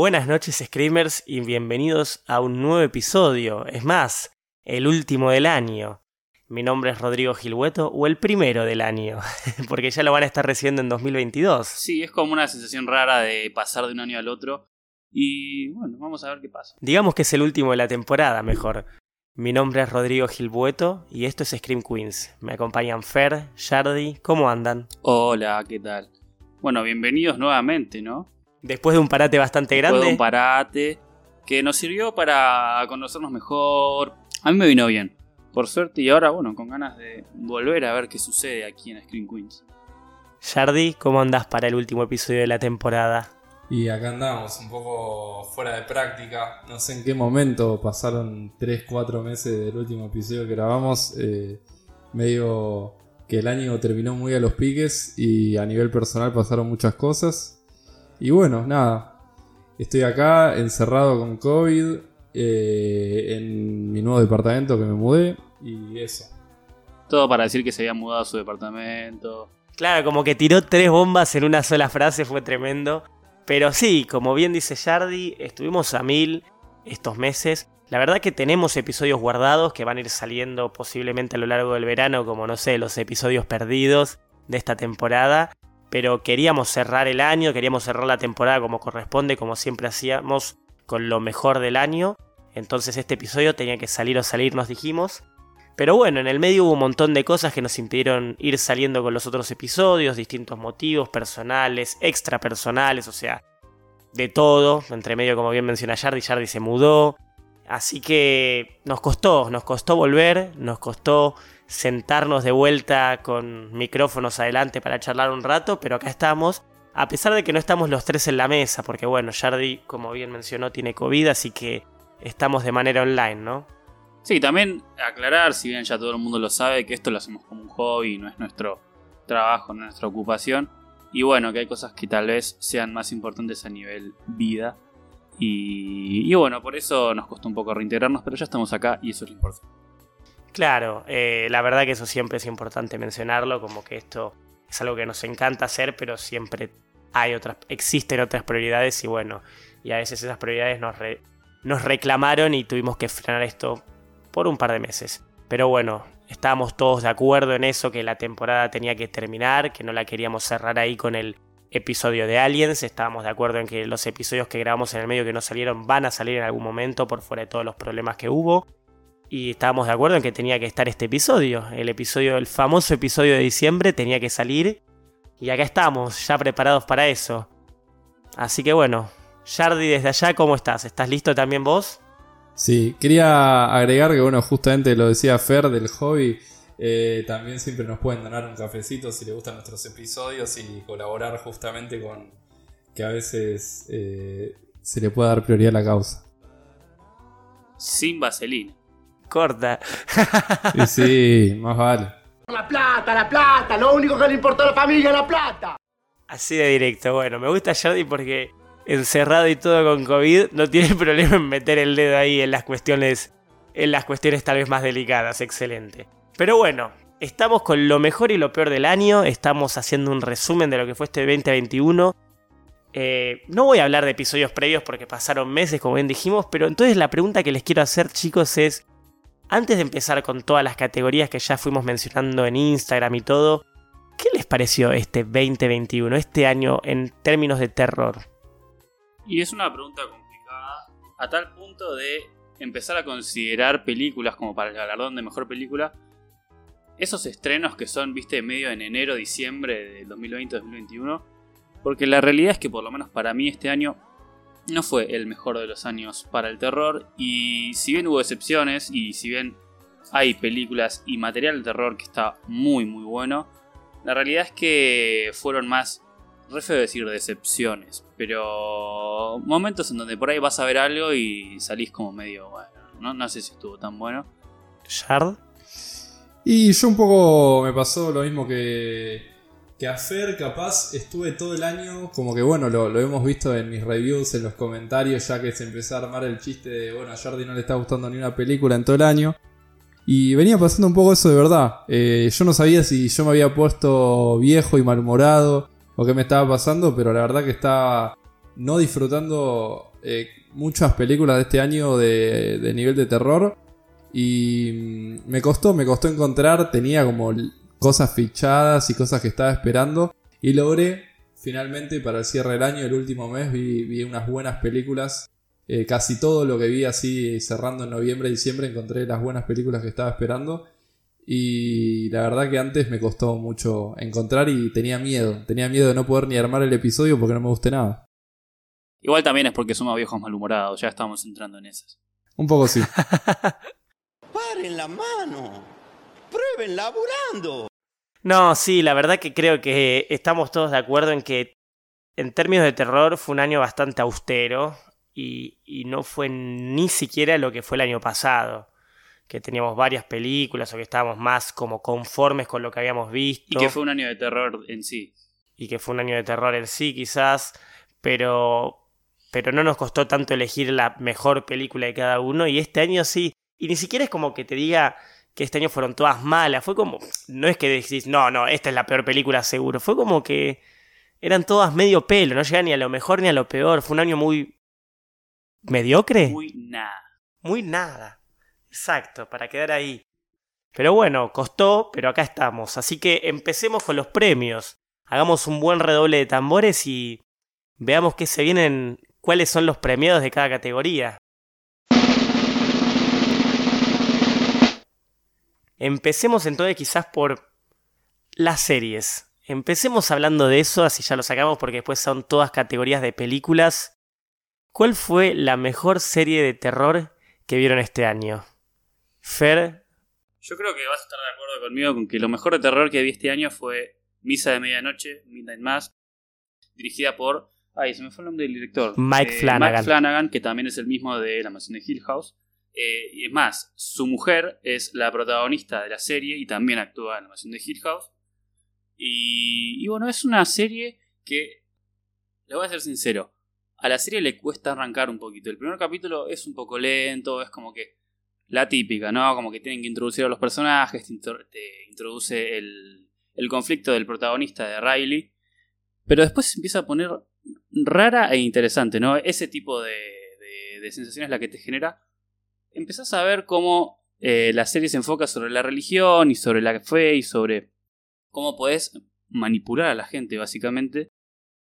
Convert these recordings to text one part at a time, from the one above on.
Buenas noches Screamers y bienvenidos a un nuevo episodio, es más, el último del año. Mi nombre es Rodrigo Gilhueto o el primero del año, porque ya lo van a estar recibiendo en 2022. Sí, es como una sensación rara de pasar de un año al otro. Y bueno, vamos a ver qué pasa. Digamos que es el último de la temporada, mejor. Mi nombre es Rodrigo Gilbueto y esto es Scream Queens. Me acompañan Fer, Yardi, ¿cómo andan? Hola, ¿qué tal? Bueno, bienvenidos nuevamente, ¿no? Después de un parate bastante Después grande. de un parate que nos sirvió para conocernos mejor. A mí me vino bien, por suerte, y ahora, bueno, con ganas de volver a ver qué sucede aquí en Scream Queens. Yardi, ¿cómo andás para el último episodio de la temporada? Y acá andamos, un poco fuera de práctica. No sé en qué momento pasaron 3-4 meses del último episodio que grabamos. eh, medio que el año terminó muy a los piques y a nivel personal pasaron muchas cosas. Y bueno, nada. Estoy acá encerrado con COVID eh, en mi nuevo departamento que me mudé y eso. Todo para decir que se había mudado a su departamento. Claro, como que tiró tres bombas en una sola frase, fue tremendo. Pero sí, como bien dice Yardi, estuvimos a mil estos meses. La verdad que tenemos episodios guardados que van a ir saliendo posiblemente a lo largo del verano, como no sé, los episodios perdidos de esta temporada. Pero queríamos cerrar el año, queríamos cerrar la temporada como corresponde, como siempre hacíamos, con lo mejor del año. Entonces este episodio tenía que salir o salir, nos dijimos. Pero bueno, en el medio hubo un montón de cosas que nos impidieron ir saliendo con los otros episodios, distintos motivos personales, extrapersonales, o sea, de todo. Entre medio, como bien menciona Yardi, Yardi se mudó. Así que nos costó, nos costó volver, nos costó sentarnos de vuelta con micrófonos adelante para charlar un rato, pero acá estamos. A pesar de que no estamos los tres en la mesa, porque bueno, Yardi, como bien mencionó, tiene COVID, así que estamos de manera online, ¿no? Sí, también aclarar, si bien ya todo el mundo lo sabe, que esto lo hacemos como un hobby, no es nuestro trabajo, no es nuestra ocupación. Y bueno, que hay cosas que tal vez sean más importantes a nivel vida. Y, y bueno, por eso nos costó un poco reintegrarnos, pero ya estamos acá y eso es lo importante. Claro, eh, la verdad que eso siempre es importante mencionarlo, como que esto es algo que nos encanta hacer, pero siempre hay otras, existen otras prioridades y bueno, y a veces esas prioridades nos, re- nos reclamaron y tuvimos que frenar esto por un par de meses. Pero bueno, estábamos todos de acuerdo en eso, que la temporada tenía que terminar, que no la queríamos cerrar ahí con el episodio de Aliens, estábamos de acuerdo en que los episodios que grabamos en el medio que no salieron van a salir en algún momento por fuera de todos los problemas que hubo. Y estábamos de acuerdo en que tenía que estar este episodio. El episodio, el famoso episodio de diciembre tenía que salir. Y acá estamos, ya preparados para eso. Así que bueno, Yardi desde allá, ¿cómo estás? ¿Estás listo también vos? Sí, quería agregar que, bueno, justamente lo decía Fer del hobby. eh, también siempre nos pueden donar un cafecito si les gustan nuestros episodios y colaborar justamente con que a veces eh, se le pueda dar prioridad a la causa. Sin vaselina. Corta. Y sí, más vale. La plata, la plata, lo único que le importa a la familia es la plata. Así de directo. Bueno, me gusta Yardi porque encerrado y todo con COVID no tiene problema en meter el dedo ahí en las cuestiones, en las cuestiones tal vez más delicadas. Excelente. Pero bueno, estamos con lo mejor y lo peor del año. Estamos haciendo un resumen de lo que fue este 2021. Eh, no voy a hablar de episodios previos porque pasaron meses, como bien dijimos, pero entonces la pregunta que les quiero hacer, chicos, es, antes de empezar con todas las categorías que ya fuimos mencionando en Instagram y todo, ¿qué les pareció este 2021, este año en términos de terror? Y es una pregunta complicada a tal punto de empezar a considerar películas como para el galardón de mejor película. Esos estrenos que son, viste, medio en enero, diciembre del 2020-2021. Porque la realidad es que por lo menos para mí este año no fue el mejor de los años para el terror. Y si bien hubo excepciones y si bien hay películas y material de terror que está muy muy bueno, la realidad es que fueron más re feo decir decepciones, pero momentos en donde por ahí vas a ver algo y salís como medio, bueno, no, no sé si estuvo tan bueno. ¿Shard? Y yo un poco me pasó lo mismo que, que a Fer, capaz estuve todo el año, como que bueno, lo, hemos visto en mis reviews, en los comentarios, ya que se empezó a armar el chiste de, bueno, a Jordi no le está gustando ni una película en todo el año. Y venía pasando un poco eso de verdad. Eh, yo no sabía si yo me había puesto viejo y malhumorado o qué me estaba pasando, pero la verdad que estaba no disfrutando eh, muchas películas de este año de, de nivel de terror. Y mm, me costó, me costó encontrar, tenía como cosas fichadas y cosas que estaba esperando. Y logré, finalmente, para el cierre del año, el último mes, vi, vi unas buenas películas. Eh, casi todo lo que vi así cerrando en noviembre y diciembre encontré las buenas películas que estaba esperando. Y la verdad que antes me costó mucho encontrar y tenía miedo. Tenía miedo de no poder ni armar el episodio porque no me guste nada. Igual también es porque somos viejos malhumorados, ya estamos entrando en esas. Un poco sí. Paren la mano. Prueben laburando. No, sí, la verdad que creo que estamos todos de acuerdo en que en términos de terror fue un año bastante austero y, y no fue ni siquiera lo que fue el año pasado, que teníamos varias películas o que estábamos más como conformes con lo que habíamos visto Y que fue un año de terror en sí. y que fue un año de terror en sí quizás, pero pero no nos costó tanto elegir la mejor película de cada uno y este año sí, y ni siquiera es como que te diga que este año fueron todas malas, fue como no es que decís, no, no, esta es la peor película seguro, fue como que eran todas medio pelo, no llegan ni a lo mejor ni a lo peor, fue un año muy mediocre, muy, Muy nada. nada. Exacto, para quedar ahí. Pero bueno, costó, pero acá estamos. Así que empecemos con los premios. Hagamos un buen redoble de tambores y veamos qué se vienen, cuáles son los premiados de cada categoría. Empecemos entonces quizás por las series. Empecemos hablando de eso, así ya lo sacamos porque después son todas categorías de películas. ¿Cuál fue la mejor serie de terror que vieron este año? Fer, Yo creo que vas a estar de acuerdo conmigo con que lo mejor de terror que vi este año fue Misa de Medianoche, Midnight Mass, dirigida por. Ay, se me fue el nombre del director. Mike Flanagan. Mike Flanagan, que también es el mismo de La Mansión de Hill House. Eh, y es más, su mujer es la protagonista de la serie y también actúa en La Mansión de Hill House. Y, y bueno, es una serie que, le voy a ser sincero, a la serie le cuesta arrancar un poquito. El primer capítulo es un poco lento, es como que la típica, ¿no? Como que tienen que introducir a los personajes, te introduce el, el conflicto del protagonista de Riley, pero después se empieza a poner rara e interesante, ¿no? Ese tipo de, de, de sensaciones la que te genera. Empezás a ver cómo eh, la serie se enfoca sobre la religión y sobre la fe y sobre cómo podés manipular a la gente, básicamente.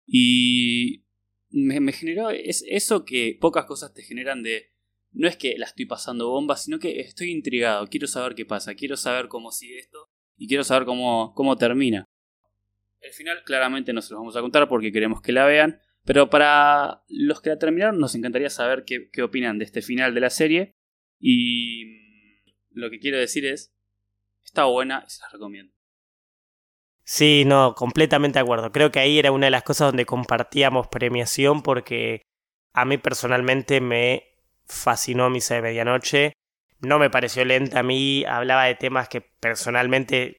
Y me, me generó es, eso que pocas cosas te generan de no es que la estoy pasando bomba, sino que estoy intrigado, quiero saber qué pasa, quiero saber cómo sigue esto y quiero saber cómo, cómo termina. El final claramente no se los vamos a contar porque queremos que la vean, pero para los que la terminaron nos encantaría saber qué, qué opinan de este final de la serie y mm, lo que quiero decir es, está buena y se las recomiendo. Sí, no, completamente de acuerdo. Creo que ahí era una de las cosas donde compartíamos premiación porque a mí personalmente me fascinó Misa de Medianoche. No me pareció lenta a mí, hablaba de temas que personalmente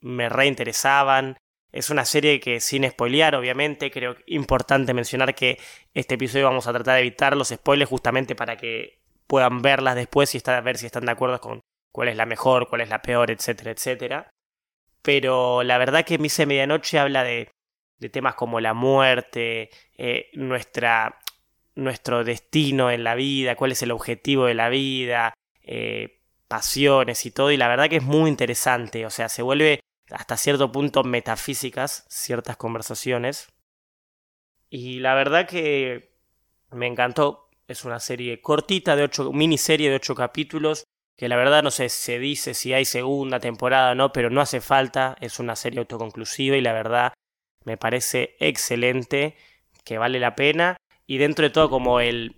me reinteresaban. Es una serie que sin spoilear, obviamente, creo importante mencionar que este episodio vamos a tratar de evitar los spoilers justamente para que puedan verlas después y estar, ver si están de acuerdo con cuál es la mejor, cuál es la peor, etcétera, etcétera. Pero la verdad que Misa de Medianoche habla de, de temas como la muerte, eh, nuestra, nuestro destino en la vida, cuál es el objetivo de la vida, eh, pasiones y todo, y la verdad que es muy interesante, o sea, se vuelve hasta cierto punto metafísicas ciertas conversaciones, y la verdad que me encantó, es una serie cortita de ocho, miniserie de ocho capítulos, que la verdad no sé, se dice si hay segunda temporada o no, pero no hace falta, es una serie autoconclusiva y la verdad me parece excelente, que vale la pena. Y dentro de todo como el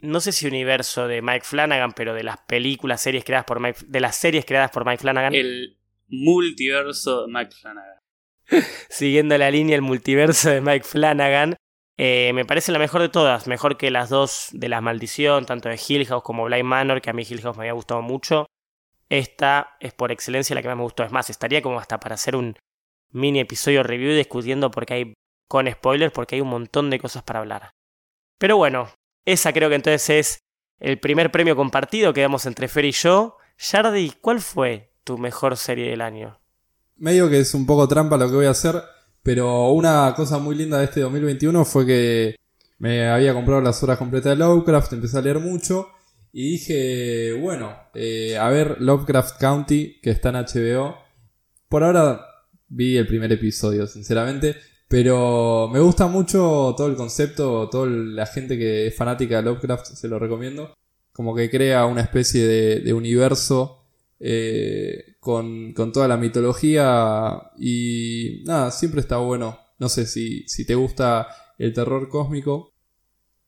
no sé si universo de Mike Flanagan, pero de las películas, series creadas por Mike, de las series creadas por Mike Flanagan, El multiverso de Mike Flanagan. siguiendo la línea el multiverso de Mike Flanagan, eh, me parece la mejor de todas, mejor que las dos de la maldición, tanto de Hill House como Blind Manor, que a mí Hill House me había gustado mucho. Esta es por excelencia la que más me gustó. Es más, estaría como hasta para hacer un mini episodio review discutiendo porque hay con spoilers, porque hay un montón de cosas para hablar. Pero bueno, esa creo que entonces es el primer premio compartido que damos entre Fer y yo. Yardi, ¿cuál fue tu mejor serie del año? Medio que es un poco trampa lo que voy a hacer, pero una cosa muy linda de este 2021 fue que Me había comprado las horas completas de Lovecraft, empecé a leer mucho y dije, bueno, eh, a ver Lovecraft County, que está en HBO. Por ahora vi el primer episodio, sinceramente, pero me gusta mucho todo el concepto, toda la gente que es fanática de Lovecraft, se lo recomiendo. Como que crea una especie de, universo eh, con, con, toda la mitología y nada, siempre está bueno. No sé si, si te gusta el terror cósmico,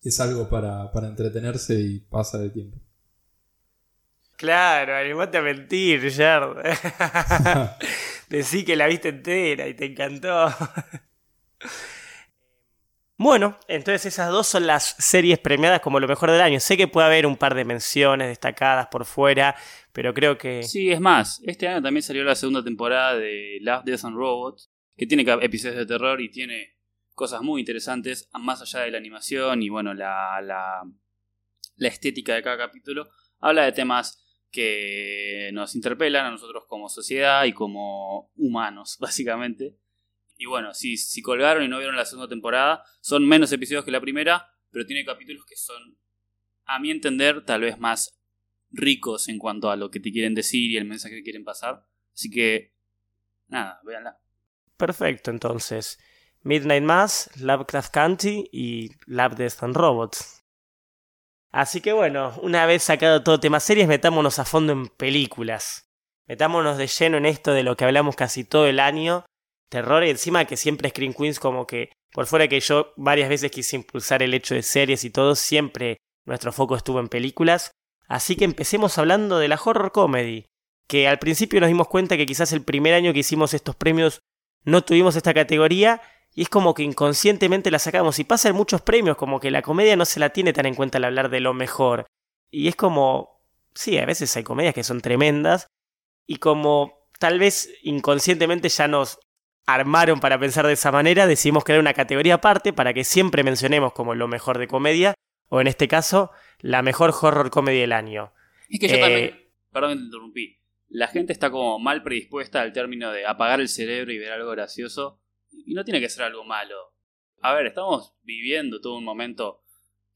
es algo para, para entretenerse y pasa de tiempo. Claro, animate a mentir, Jard. Decí que la viste entera y te encantó. Bueno, entonces esas dos son las series premiadas como lo mejor del año. Sé que puede haber un par de menciones destacadas por fuera, pero creo que... Sí, es más, este año también salió la segunda temporada de Love, Death and Robots, que tiene episodios de terror y tiene cosas muy interesantes, más allá de la animación y bueno, la, la, la estética de cada capítulo. Habla de temas que nos interpelan a nosotros como sociedad y como humanos, básicamente. Y bueno, si, si colgaron y no vieron la segunda temporada, son menos episodios que la primera, pero tiene capítulos que son, a mi entender, tal vez más ricos en cuanto a lo que te quieren decir y el mensaje que quieren pasar. Así que, nada, véanla. Perfecto, entonces. Midnight Mass, Lovecraft County y Love, Death and Robots. Así que bueno, una vez sacado todo tema series, metámonos a fondo en películas. Metámonos de lleno en esto de lo que hablamos casi todo el año. Terror y encima que siempre Screen Queens como que, por fuera que yo varias veces quise impulsar el hecho de series y todo, siempre nuestro foco estuvo en películas. Así que empecemos hablando de la horror comedy. Que al principio nos dimos cuenta que quizás el primer año que hicimos estos premios no tuvimos esta categoría y es como que inconscientemente la sacamos. Y pasa en muchos premios, como que la comedia no se la tiene tan en cuenta al hablar de lo mejor. Y es como, sí, a veces hay comedias que son tremendas. Y como tal vez inconscientemente ya nos armaron para pensar de esa manera, decidimos crear una categoría aparte para que siempre mencionemos como lo mejor de comedia, o en este caso, la mejor horror comedy del año. Es que yo también, eh, perdón, te interrumpí. La gente está como mal predispuesta al término de apagar el cerebro y ver algo gracioso y no tiene que ser algo malo. A ver, estamos viviendo todo un momento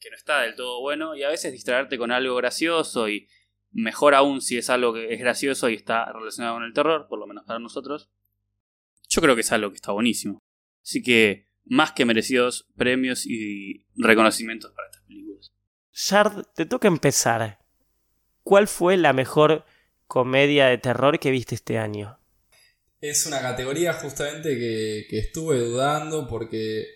que no está del todo bueno y a veces distraerte con algo gracioso y mejor aún si es algo que es gracioso y está relacionado con el terror, por lo menos para nosotros, yo creo que es algo que está buenísimo. Así que más que merecidos premios y reconocimientos para estas películas. Shard, te toca empezar. ¿Cuál fue la mejor comedia de terror que viste este año? Es una categoría justamente que, estuve dudando porque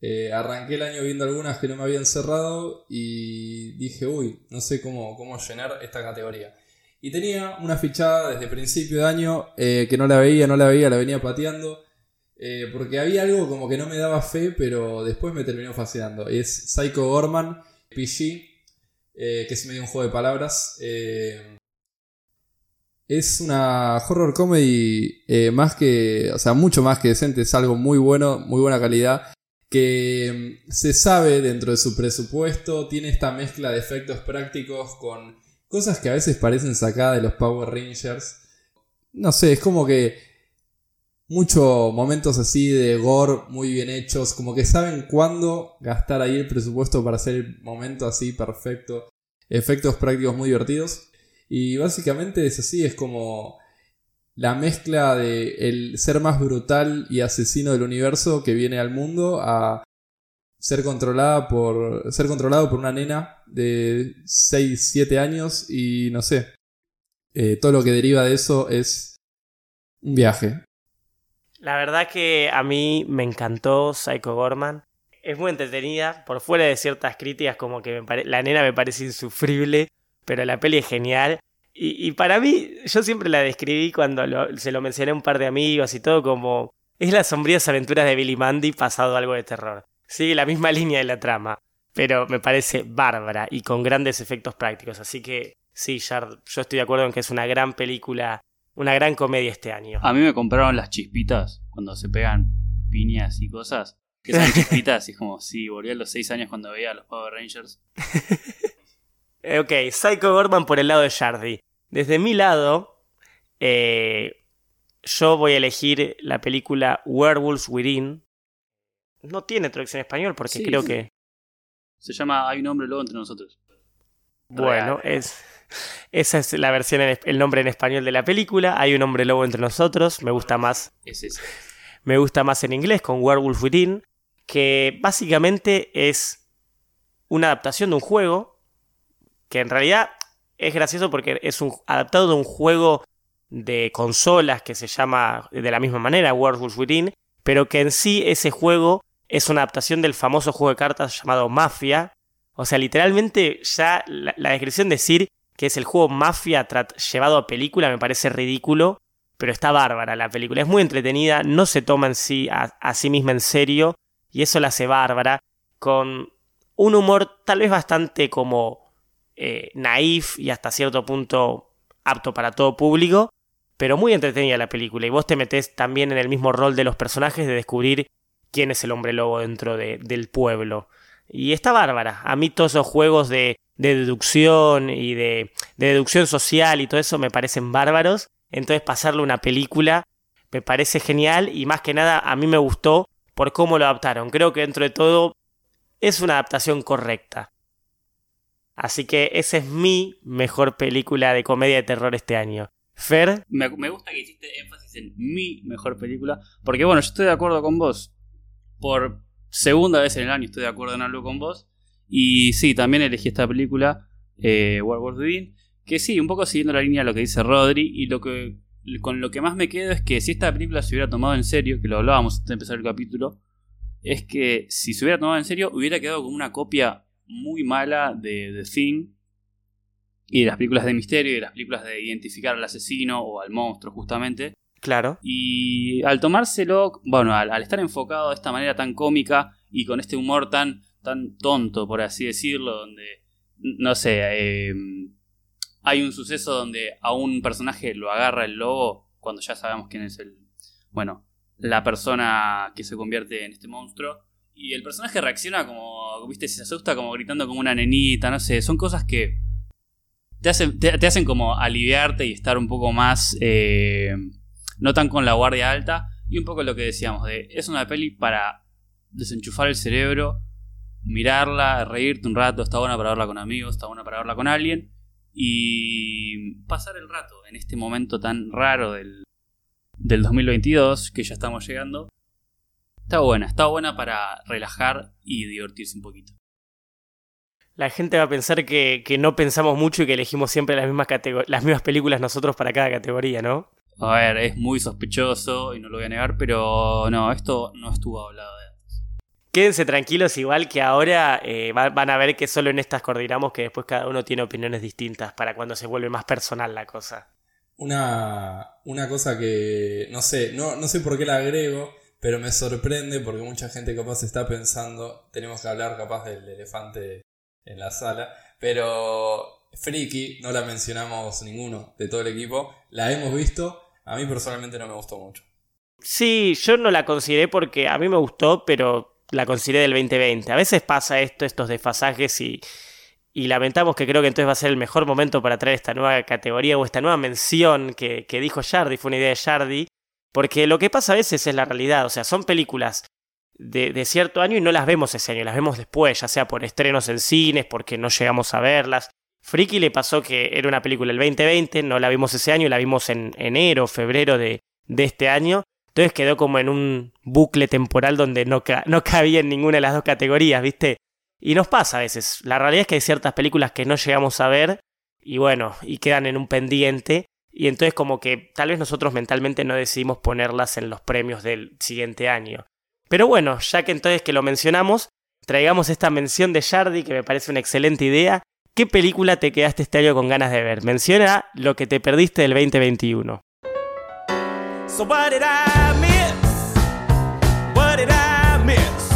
eh, arranqué el año viendo algunas que no me habían cerrado y dije, uy, no sé cómo, cómo llenar esta categoría. Y tenía una fichada desde principio de año eh, que no la veía, no la veía, la venía pateando. Eh, porque había algo como que no me daba fe, pero después me terminó fascinando. Es Psycho Gorman, PG, que es medio un juego de palabras. Es una horror comedy eh, más que, o sea, mucho más que decente, es algo muy bueno, muy buena calidad, que mm, se sabe dentro de su presupuesto, tiene esta mezcla de efectos prácticos con cosas que a veces parecen sacadas de los Power Rangers. No sé, es como que muchos momentos así de gore muy bien hechos, como que saben cuándo gastar ahí el presupuesto para hacer el momento así perfecto. Efectos prácticos muy divertidos. Y básicamente es así, es como la mezcla de el ser más brutal y asesino del universo que viene al mundo a ser controlada por ser controlado por una nena de 6, 7 años y no sé. Eh, todo lo que deriva de eso es un viaje. La verdad que a mí me encantó Psycho Gorman. Es muy entretenida, por fuera de ciertas críticas como que la nena me parece insufrible pero la peli es genial. Y, para mí, yo siempre la describí cuando se lo mencioné a un par de amigos y todo como... Es las sombrías aventuras de Billy Mandy pasado algo de terror. Sigue la misma línea de la trama, pero me parece bárbara y con grandes efectos prácticos. Así que sí, Shard, yo estoy de acuerdo en que es una gran película, una gran comedia este año. A mí me compraron las chispitas cuando se pegan piñas y cosas. Que son chispitas y es como, sí, volví a los seis años cuando veía a los Power Rangers. Eh, ok, Psycho Gorman por el lado de Shardy. Desde mi lado, eh, yo voy a elegir la película Werewolves Within. No tiene traducción en español porque creo que... Se llama Hay un hombre lobo entre nosotros. Bueno, es, esa es la versión, en, el nombre en español de la película. Hay un hombre lobo entre nosotros. Me gusta más. Es ese. Me gusta más en inglés con Werewolf Within, que básicamente es una adaptación de un juego que en realidad es gracioso porque es un adaptado de un juego de consolas que se llama de la misma manera Werewolf Within, pero que en sí ese juego es una adaptación del famoso juego de cartas llamado Mafia. O sea, literalmente ya la, descripción decir que es el juego Mafia llevado a película me parece ridículo, pero está bárbara la película. Es muy entretenida, no se toma en sí a, sí misma en serio y eso la hace bárbara, con un humor tal vez bastante como eh, naif y hasta cierto punto apto para todo público, pero muy entretenida la película y vos te metés también en el mismo rol de los personajes de descubrir quién es el hombre lobo dentro del pueblo. Y está bárbara. A mí todos esos juegos de, deducción y de, deducción social y todo eso me parecen bárbaros. Entonces pasarle una película me parece genial y más que nada a mí me gustó por cómo lo adaptaron. Creo que dentro de todo es una adaptación correcta. Así que esa es mi mejor película de comedia de terror este año. Fer. Me, me, gusta que hiciste énfasis en mi mejor película. Porque bueno, yo estoy de acuerdo con vos. Por segunda vez en el año estoy de acuerdo en algo con vos. Y sí, también elegí esta película, eh, World que sí, un poco siguiendo la línea de lo que dice Rodri, y lo que con lo que más me quedo es que si esta película se hubiera tomado en serio, que lo hablábamos antes de empezar el capítulo, es que si se hubiera tomado en serio, hubiera quedado como una copia muy mala de The Thing y de las películas de misterio y de las películas de identificar al asesino o al monstruo, justamente. Claro. Y al tomárselo, bueno, al, estar enfocado de esta manera tan cómica y con este humor tan, tan tonto, por así decirlo, donde, no sé, em, hay un suceso donde a un personaje lo agarra el lobo, cuando ya sabemos quién es el, bueno, la persona que se convierte en este monstruo. Y el personaje reacciona como, viste, se asusta como gritando como una nenita, no sé, son cosas que te hacen, te, hacen como aliviarte y estar un poco más... Eh, no tan con la guardia alta. Y un poco lo que decíamos, de, es una peli para desenchufar el cerebro, mirarla, reírte un rato, está buena para verla con amigos, está buena para verla con alguien. Y pasar el rato en este momento tan raro del, del 2022, que ya estamos llegando. Está buena, está buena para relajar y divertirse un poquito. La gente va a pensar que, que no pensamos mucho y que elegimos siempre las mismas, las mismas películas nosotros para cada categoría, ¿no? A ver, es muy sospechoso y no lo voy a negar, pero no, esto no estuvo hablado de antes. Quédense tranquilos, igual que ahora eh, van a ver que solo en estas coordinamos que después cada uno tiene opiniones distintas para cuando se vuelve más personal la cosa. Una, una cosa que no sé, no, no sé por qué la agrego, pero me sorprende porque mucha gente capaz está pensando, tenemos que hablar capaz del elefante en la sala, pero Freaky, no la mencionamos ninguno de todo el equipo, la hemos visto, a mí personalmente no me gustó mucho. Sí, yo no la consideré porque a mí me gustó, pero la consideré del 2020. A veces pasa esto, estos desfasajes y, lamentamos que creo que entonces va a ser el mejor momento para traer esta nueva categoría o esta nueva mención que, que dijo Jardy, fue una idea de Jardy, porque lo que pasa a veces es la realidad, o sea, son películas de, de, cierto año y no las vemos ese año, las vemos después, ya sea por estrenos en cines, porque no llegamos a verlas, Freaky le pasó que era una película del 2020, no la vimos ese año, la vimos en enero, febrero de, de este año. Entonces quedó como en un bucle temporal donde no, no cabía en ninguna de las dos categorías, ¿viste? Y nos pasa a veces. La realidad es que hay ciertas películas que no llegamos a ver y bueno, y quedan en un pendiente. Y entonces como que tal vez nosotros mentalmente no decidimos ponerlas en los premios del siguiente año. Pero bueno, ya que entonces que lo mencionamos, traigamos esta mención de Jardy que me parece una excelente idea ¿Qué película te quedaste este año con ganas de ver? Menciona lo que te perdiste del 2021. So what did I miss? What did I miss?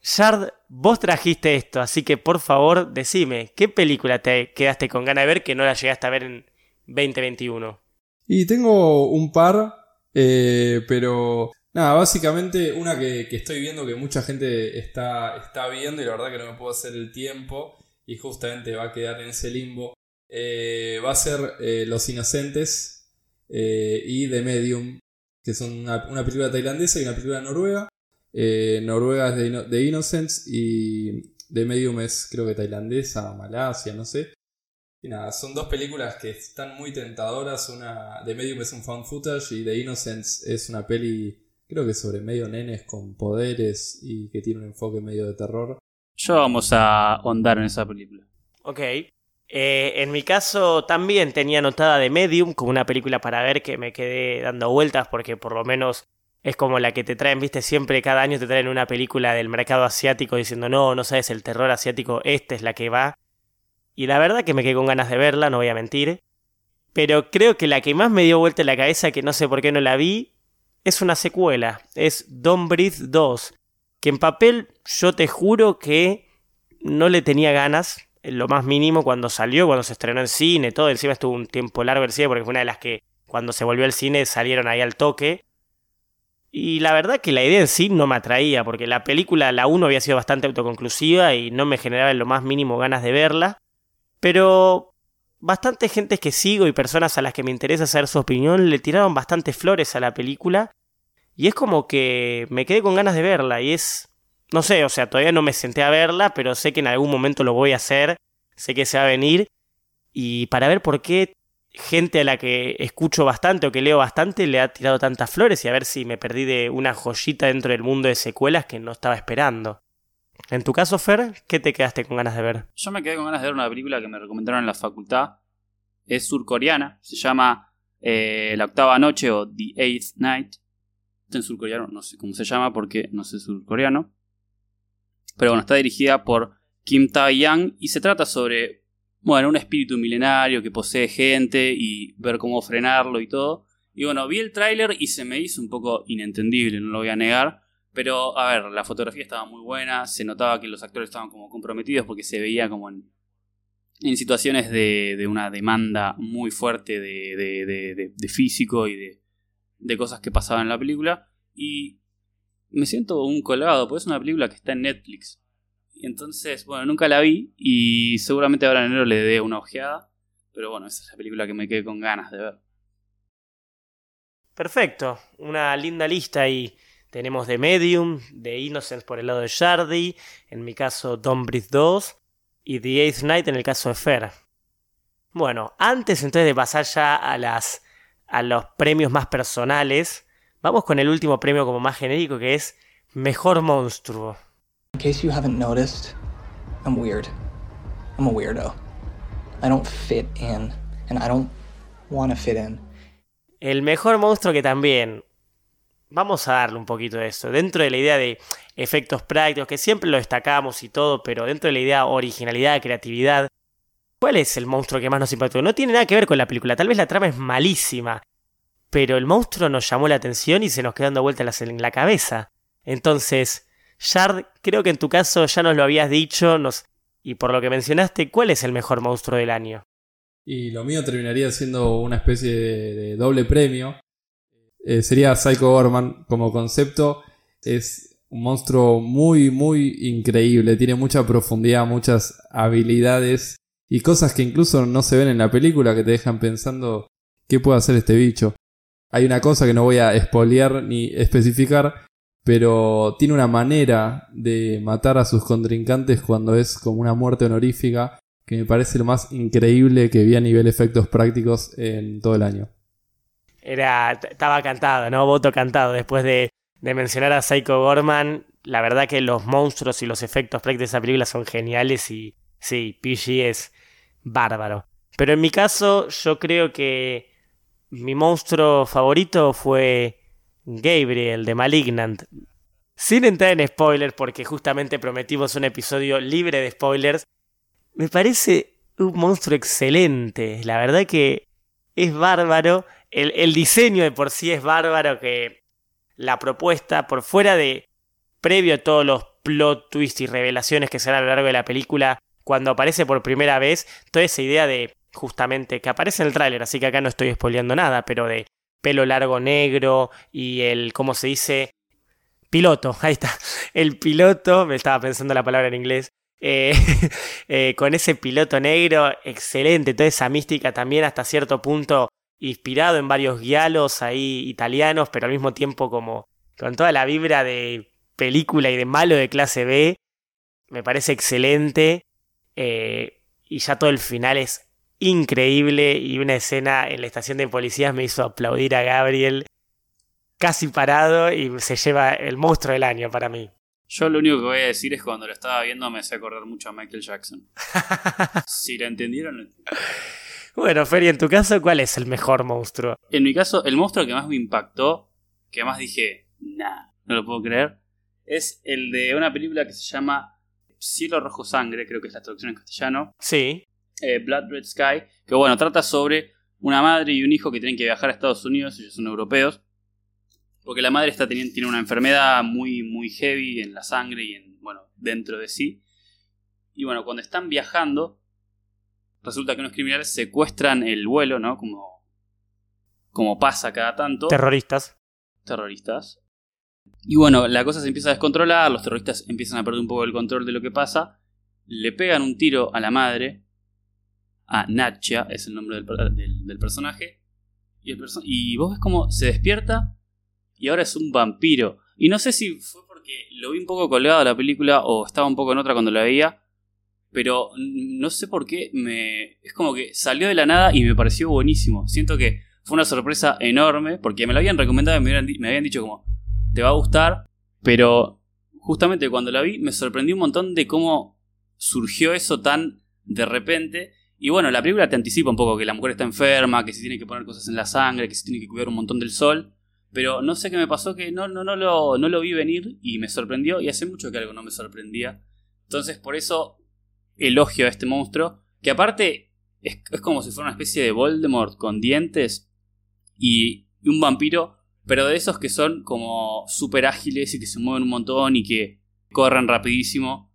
Shard, vos trajiste esto, así que por favor decime, ¿qué película te quedaste con ganas de ver que no la llegaste a ver en 2021? Y tengo un par, eh, pero Nada, básicamente una que, estoy viendo que mucha gente está, está viendo y la verdad que no me puedo hacer el tiempo y justamente va a quedar en ese limbo. Eh, va a ser eh, Los Inocentes eh, y The Medium, que son una, película tailandesa y una película noruega. Noruega es de, de Innocence y The Medium es creo que tailandesa, Malasia, no sé. Y nada, son dos películas que están muy tentadoras. Una, The Medium es un found footage y The Innocence es una peli, creo que sobre medio nenes con poderes y que tiene un enfoque medio de terror. Yo vamos a ahondar en esa película. Ok. Eh, en mi caso también tenía anotada de Medium como una película para ver que me quedé dando vueltas porque por lo menos es como la que te traen, viste, siempre cada año te traen una película del mercado asiático diciendo no, no sabes el terror asiático, esta es la que va. Y la verdad que me quedé con ganas de verla, no voy a mentir. Pero creo que la que más me dio vuelta en la cabeza, que no sé por qué no la vi, es una secuela. Es Don't Breathe 2. Que en papel yo te juro que no le tenía ganas, en lo más mínimo, cuando salió, cuando se estrenó en cine, todo. Encima estuvo un tiempo largo el cine porque fue una de las que cuando se volvió al cine salieron ahí al toque. Y la verdad que la idea en sí no me atraía, porque la película, la 1 había sido bastante autoconclusiva y no me generaba en lo más mínimo ganas de verla. Pero bastante gente que sigo y personas a las que me interesa saber su opinión le tiraron bastantes flores a la película. Y es como que me quedé con ganas de verla y es... No sé, o sea, todavía no me senté a verla, pero sé que en algún momento lo voy a hacer, sé que se va a venir. Y para ver por qué gente a la que escucho bastante o que leo bastante le ha tirado tantas flores y a ver si me perdí de una joyita dentro del mundo de secuelas que no estaba esperando. En tu caso, Fer, ¿qué te quedaste con ganas de ver? Yo me quedé con ganas de ver una película que me recomendaron en la facultad. Es surcoreana, se llama eh, La Octava Noche o The Eighth Night. En surcoreano, no sé cómo se llama porque no sé surcoreano. Pero bueno, está dirigida por Kim Tae-yang y se trata sobre, bueno, un espíritu milenario que posee gente y ver cómo frenarlo y todo. Y bueno, vi el tráiler y se me hizo un poco inentendible, no lo voy a negar. Pero, a ver, la fotografía estaba muy buena, se notaba que los actores estaban como comprometidos porque se veía como en, en situaciones de, de una demanda muy fuerte de, de, de- físico y de, cosas que pasaban en la película. Y me siento un colgado, porque es una película que está en Netflix. Entonces, bueno, nunca la vi y seguramente ahora en enero le dé una ojeada. Pero bueno, esa es la película que me quedé con ganas de ver. Perfecto, una linda lista y tenemos de Medium, de Innocence por el lado de Shardy, en mi caso Don't Breathe 2 y The Eighth Night en el caso de Fer. Bueno, antes entonces de pasar ya a las a los premios más personales, vamos con el último premio como más genérico que es Mejor Monstruo. In case you haven't noticed, I'm weird. I'm a weirdo. I don't fit in, and I don't want to fit in. El mejor monstruo que también. Vamos a darle un poquito de eso. Dentro de la idea de efectos prácticos, que siempre lo destacamos y todo, pero dentro de la idea originalidad, creatividad. ¿Cuál es el monstruo que más nos impactó? No tiene nada que ver con la película. Tal vez la trama es malísima. Pero el monstruo nos llamó la atención y se nos quedó dando vueltas en la cabeza. Entonces, Shard, creo que en tu caso ya nos lo habías dicho. Nos... Y por lo que mencionaste, ¿cuál es el mejor monstruo del año? Y lo mío terminaría siendo una especie de, de doble premio. Eh, sería Psycho Gorman como concepto. Es un monstruo muy, muy increíble. Tiene mucha profundidad, muchas habilidades y cosas que incluso no se ven en la película que te dejan pensando qué puede hacer este bicho. Hay una cosa que no voy a espolear ni especificar, pero tiene una manera de matar a sus contrincantes cuando es como una muerte honorífica que me parece lo más increíble que vi a nivel efectos prácticos en todo el año. Era, estaba cantado, ¿no? Voto cantado. Después de, de mencionar a Psycho Gorman, la verdad que los monstruos y los efectos prácticos de esa película son geniales y sí, PG es bárbaro. Pero en mi caso, yo creo que mi monstruo favorito fue Gabriel de Malignant. Sin entrar en spoilers, porque justamente prometimos un episodio libre de spoilers, me parece un monstruo excelente. La verdad que es bárbaro. El, el diseño de por sí es bárbaro. Que la propuesta, por fuera de. previo a todos los plot twists y revelaciones que se dan a lo largo de la película, cuando aparece por primera vez, toda esa idea de. justamente. que aparece en el tráiler, así que acá no estoy spoileando nada, pero de pelo largo negro y el. ¿cómo se dice? Piloto, ahí está. El piloto, me estaba pensando la palabra en inglés. Eh, eh, con ese piloto negro, excelente, toda esa mística también hasta cierto punto inspirado en varios guialos ahí italianos, pero al mismo tiempo como con toda la vibra de película y de malo de clase B. Me parece excelente. eh, y ya todo el final es increíble. Y una escena en la estación de policías me hizo aplaudir a Gabriel casi parado y se lleva el monstruo del año para mí. Yo lo único que voy a decir es que cuando lo estaba viendo me hacía acordar mucho a Michael Jackson. si entendieron, lo entendieron. Bueno, Feri, en tu caso, ¿cuál es el mejor monstruo? En mi caso, el monstruo que más me impactó, que más dije, nah, no lo puedo creer, es el de una película que se llama Cielo Rojo Sangre, creo que es la traducción en castellano, Sí, eh, Blood Red Sky, que bueno, trata sobre una madre y un hijo que tienen que viajar a Estados Unidos, ellos son europeos, porque la madre está teniendo, tiene una enfermedad muy, muy heavy en la sangre y en, bueno, dentro de sí. Y bueno, cuando están viajando, resulta que unos criminales secuestran el vuelo, ¿no? Como, como pasa cada tanto. terroristas. terroristas. Y bueno, la cosa se empieza a descontrolar, los terroristas empiezan a perder un poco el control de lo que pasa, le pegan un tiro a la madre, a Natcha, es el nombre del, del- del personaje, y, el perso- y vos ves cómo se despierta y ahora es un vampiro. Y no sé si fue porque lo vi un poco colgado de la película o estaba un poco en otra cuando la veía, pero no sé por qué me... Es como que salió de la nada y me pareció buenísimo. Siento que fue una sorpresa enorme porque me lo habían recomendado y me, me habían dicho como, te va a gustar, pero justamente cuando la vi me sorprendí un montón de cómo surgió eso tan de repente. Y bueno, la película te anticipa un poco que la mujer está enferma, que se tiene que poner cosas en la sangre, que se tiene que cuidar un montón del sol. Pero no sé qué me pasó que no, no, no, lo, no lo vi venir y me sorprendió. Y hace mucho que algo no me sorprendía. Entonces por eso elogio a este monstruo. Que aparte es, como si fuera una especie de Voldemort con dientes y un vampiro. Pero de esos que son como súper ágiles y que se mueven un montón y que corren rapidísimo.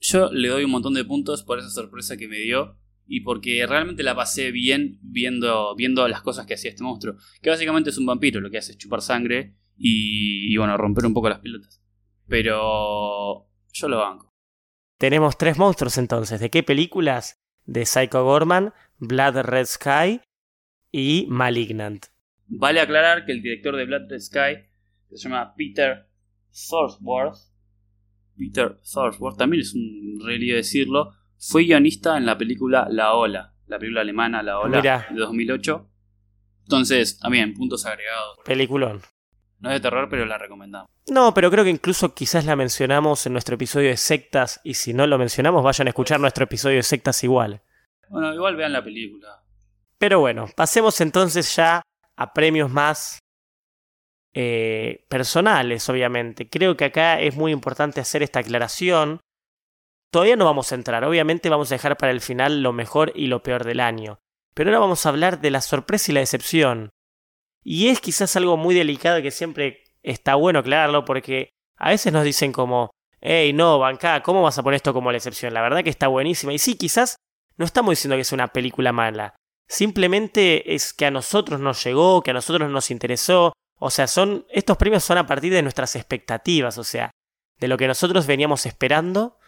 Yo le doy un montón de puntos por esa sorpresa que me dio y porque realmente la pasé bien viendo, viendo las cosas que hacía este monstruo. Que básicamente es un vampiro, lo que hace es chupar sangre y, y bueno, romper un poco las pelotas. Pero yo lo banco. Tenemos tres monstruos entonces. ¿De qué películas? De Psycho Gorman, Blood Red Sky y Malignant. Vale aclarar que el director de Blood Red Sky, que se llama Peter Thorsworth, Peter Thorsworth, también es un re lío decirlo, fue guionista en la película La Ola, la película alemana La Ola Mirá. de 2008. Entonces, también, puntos agregados. Peliculón. No es de terror, pero la recomendamos. No, pero creo que incluso quizás la mencionamos en nuestro episodio de sectas y si no lo mencionamos vayan a escuchar nuestro episodio de sectas igual. Bueno, igual vean la película. Pero bueno, pasemos entonces ya a premios más eh, personales, obviamente. Creo que acá es muy importante hacer esta aclaración. Todavía no vamos a entrar, obviamente vamos a dejar para el final lo mejor y lo peor del año. Pero ahora vamos a hablar de la sorpresa y la decepción. Y es quizás algo muy delicado que siempre está bueno aclararlo porque a veces nos dicen como, hey, no, banca, ¿cómo vas a poner esto como la excepción? La verdad que está buenísima. Y sí, quizás no estamos diciendo que es una película mala. Simplemente es que a nosotros nos llegó, que a nosotros nos interesó. O sea, son. Estos premios son a partir de nuestras expectativas, o sea, de lo que nosotros veníamos esperando.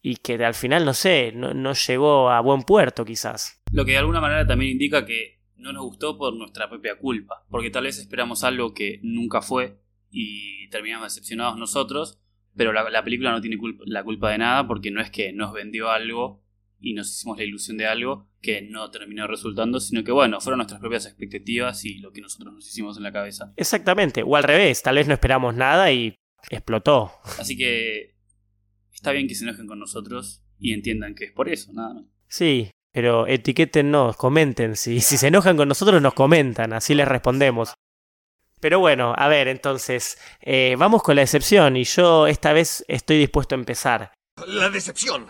Y que al final, no sé, no, no llegó a buen puerto, quizás. Lo que de alguna manera también indica que no nos gustó por nuestra propia culpa. Porque tal vez esperamos algo que nunca fue y terminamos decepcionados nosotros. Pero la, la película no tiene culpa- la culpa de nada porque no es que nos vendió algo y nos hicimos la ilusión de algo que no terminó resultando, sino que bueno, fueron nuestras propias expectativas y lo que nosotros nos hicimos en la cabeza. Exactamente. O al revés, tal vez no esperamos nada y explotó. Así que está bien que se enojen con nosotros y entiendan que es por eso, nada más. Sí, pero etiquétennos, comenten. Si, si se enojan con nosotros, nos comentan, así les respondemos. Pero bueno, a ver, entonces, eh, vamos con la excepción y yo esta vez estoy dispuesto a empezar. La decepción.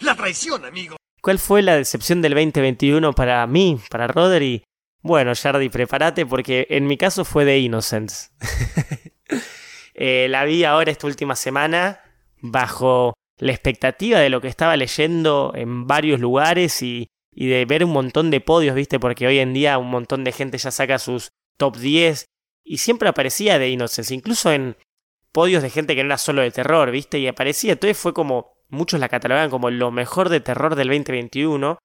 La traición, amigo. ¿Cuál fue la decepción del 2021 para mí, para Rodri? Bueno, Jardi, prepárate porque en mi caso fue de Innocence. Eh, la vi ahora esta última semana bajo la expectativa de lo que estaba leyendo en varios lugares y, y de ver un montón de podios, ¿viste? Porque hoy en día un montón de gente ya saca sus top 10 y siempre aparecía de Innocence, incluso en podios de gente que no era solo de terror, ¿viste? Y aparecía, entonces fue como, muchos la catalogan como lo mejor de terror del 2021.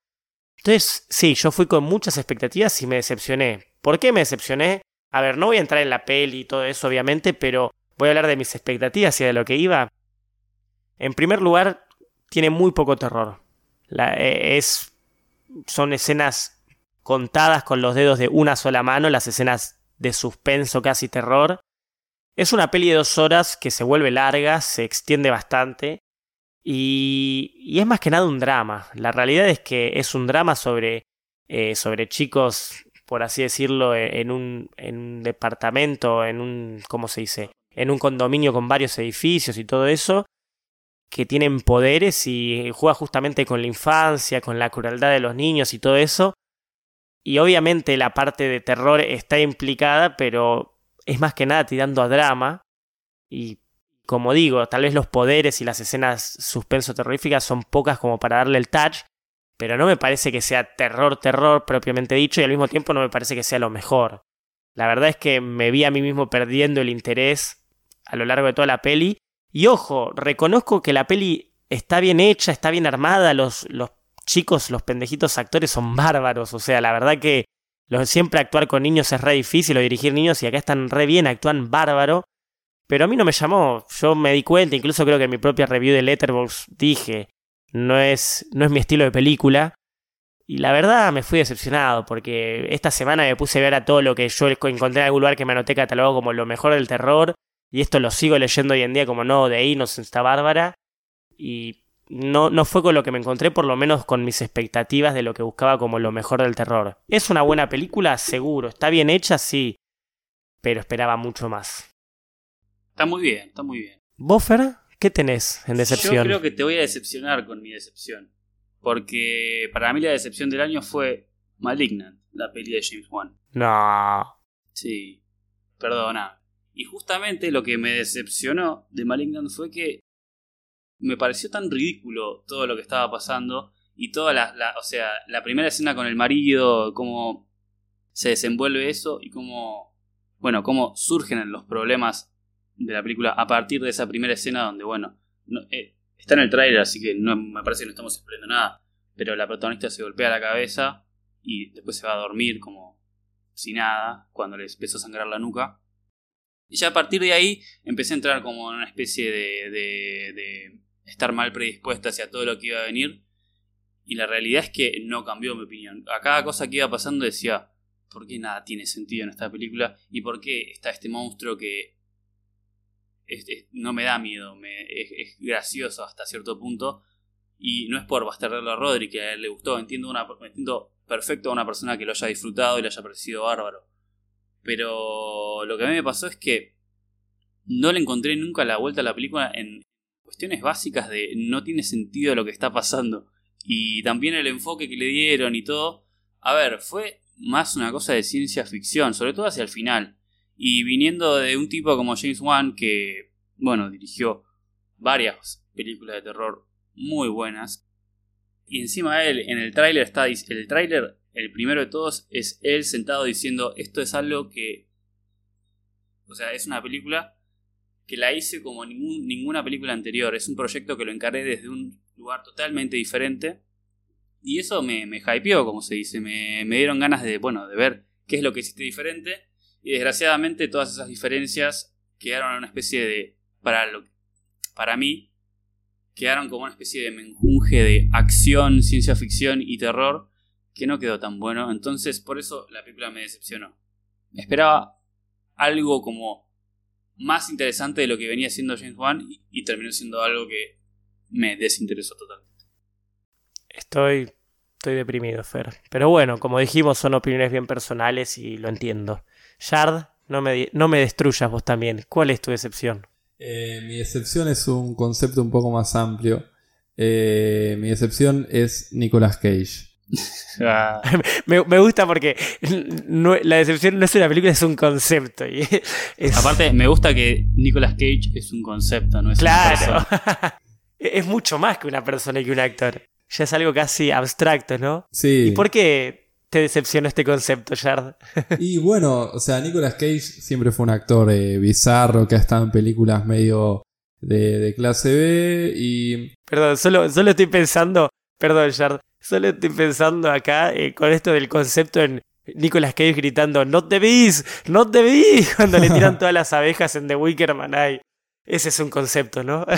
Entonces, sí, yo fui con muchas expectativas y me decepcioné. ¿Por qué me decepcioné? A ver, no voy a entrar en la peli y todo eso, obviamente, pero voy a hablar de mis expectativas y de lo que iba. En primer lugar, tiene muy poco terror. Eh, es, son escenas contadas con los dedos de una sola mano, las escenas de suspenso, casi terror. Es una peli de dos horas que se vuelve larga, se extiende bastante. Y, y es más que nada un drama. La realidad es que es un drama sobre, eh, sobre chicos, por así decirlo, e, en un, en un departamento, en un, ¿cómo se dice? En un condominio con varios edificios y todo eso que tienen poderes y juega justamente con la infancia, con la crueldad de los niños y todo eso. Y obviamente la parte de terror está implicada, pero es más que nada tirando a drama. Y como digo, tal vez los poderes y las escenas suspenso terroríficas son pocas como para darle el touch, pero no me parece que sea terror, terror propiamente dicho, y al mismo tiempo no me parece que sea lo mejor. La verdad es que me vi a mí mismo perdiendo el interés a lo largo de toda la peli, y ojo, reconozco que la peli está bien hecha, está bien armada, los, los chicos, los pendejitos actores son bárbaros, o sea, la verdad que siempre actuar con niños es re difícil o dirigir niños y acá están re bien, actúan bárbaro. Pero a mí no me llamó, yo me di cuenta, incluso creo que en mi propia review de Letterboxd dije, no es, no es mi estilo de película. Y la verdad me fui decepcionado, porque esta semana me puse a ver a todo lo que yo encontré en algún lugar que me anoté catalogado como lo mejor del terror, y esto lo sigo leyendo hoy en día como no, de ahí está bárbara. Y no, no fue con lo que me encontré, por lo menos con mis expectativas de lo que buscaba como lo mejor del terror. ¿Es una buena película? Seguro. ¿Está bien hecha? Sí. Pero esperaba mucho más. Está muy bien, está muy bien. ¿Boffer? ¿Qué tenés en decepción? Yo creo que te voy a decepcionar con mi decepción. Porque para mí la decepción del año fue Malignant, la peli de James Wan. No. Sí. Perdona. Y justamente lo que me decepcionó de Malignant fue que me pareció tan ridículo todo lo que estaba pasando y toda la, o sea, la primera escena con el marido, cómo se desenvuelve eso y cómo, bueno, cómo surgen los problemas de la película a partir de esa primera escena donde, bueno, eh, está en el tráiler, así que no, me parece que no estamos explicando nada, pero la protagonista se golpea la cabeza y después se va a dormir como sin nada cuando le empezó a sangrar la nuca. Y ya a partir de ahí empecé a entrar como en una especie de estar mal predispuesta hacia todo lo que iba a venir. Y la realidad es que no cambió mi opinión. A cada cosa que iba pasando decía, ¿por qué nada tiene sentido en esta película? ¿Y por qué está este monstruo que no me da miedo? Me, es, gracioso hasta cierto punto. Y no es por bastardarlo a Rodri que a él le gustó. Entiendo, una, entiendo perfecto a una persona que lo haya disfrutado y le haya parecido bárbaro. Pero lo que a mí me pasó es que no le encontré nunca la vuelta a la película en, cuestiones básicas de no tiene sentido lo que está pasando. Y también el enfoque que le dieron y todo. A ver, fue más una cosa de ciencia ficción, sobre todo hacia el final. Y viniendo de un tipo como James Wan, que, bueno, dirigió varias películas de terror muy buenas. Y encima él, en el tráiler está, el tráiler, el primero de todos, es él sentado diciendo, esto es algo que, o sea, es una película que la hice como ningún, ninguna película anterior. Es un proyecto que lo encaré desde un lugar totalmente diferente. Y eso me, me hypeó, como se dice. Me, me, dieron ganas de, bueno, de ver qué es lo que hiciste diferente. Y desgraciadamente todas esas diferencias quedaron en una especie de. Para, lo, para mí, quedaron como una especie de menjunje de acción, ciencia ficción y terror que no quedó tan bueno. Entonces, por eso la película me decepcionó. Esperaba algo como más interesante de lo que venía siendo James Wan y, terminó siendo algo que me desinteresó totalmente. Estoy, estoy deprimido, Fer. Pero bueno, como dijimos, son opiniones bien personales y lo entiendo. Shard, no me, no me destruyas vos también. ¿Cuál es tu decepción? Eh, mi decepción es un concepto un poco más amplio. Eh, mi decepción es Nicolas Cage. Ah. me, gusta porque la decepción no es una película, es un concepto. Aparte, me gusta que Nicolas Cage es un concepto, no es claro. es mucho más que una persona y que un actor. Ya es algo casi abstracto, ¿no? Sí. ¿Y por qué te decepcionó este concepto, Jard? y bueno, o sea, Nicolas Cage siempre fue un actor eh, bizarro que ha estado en películas medio de, clase B y... Perdón, solo, solo estoy pensando, perdón, Jard, Solo estoy pensando acá eh, con esto del concepto en, Nicolas Cage gritando, not the bees, not the bees, cuando le tiran todas las abejas en The Wicker Man. Ay, ese es un concepto, ¿no?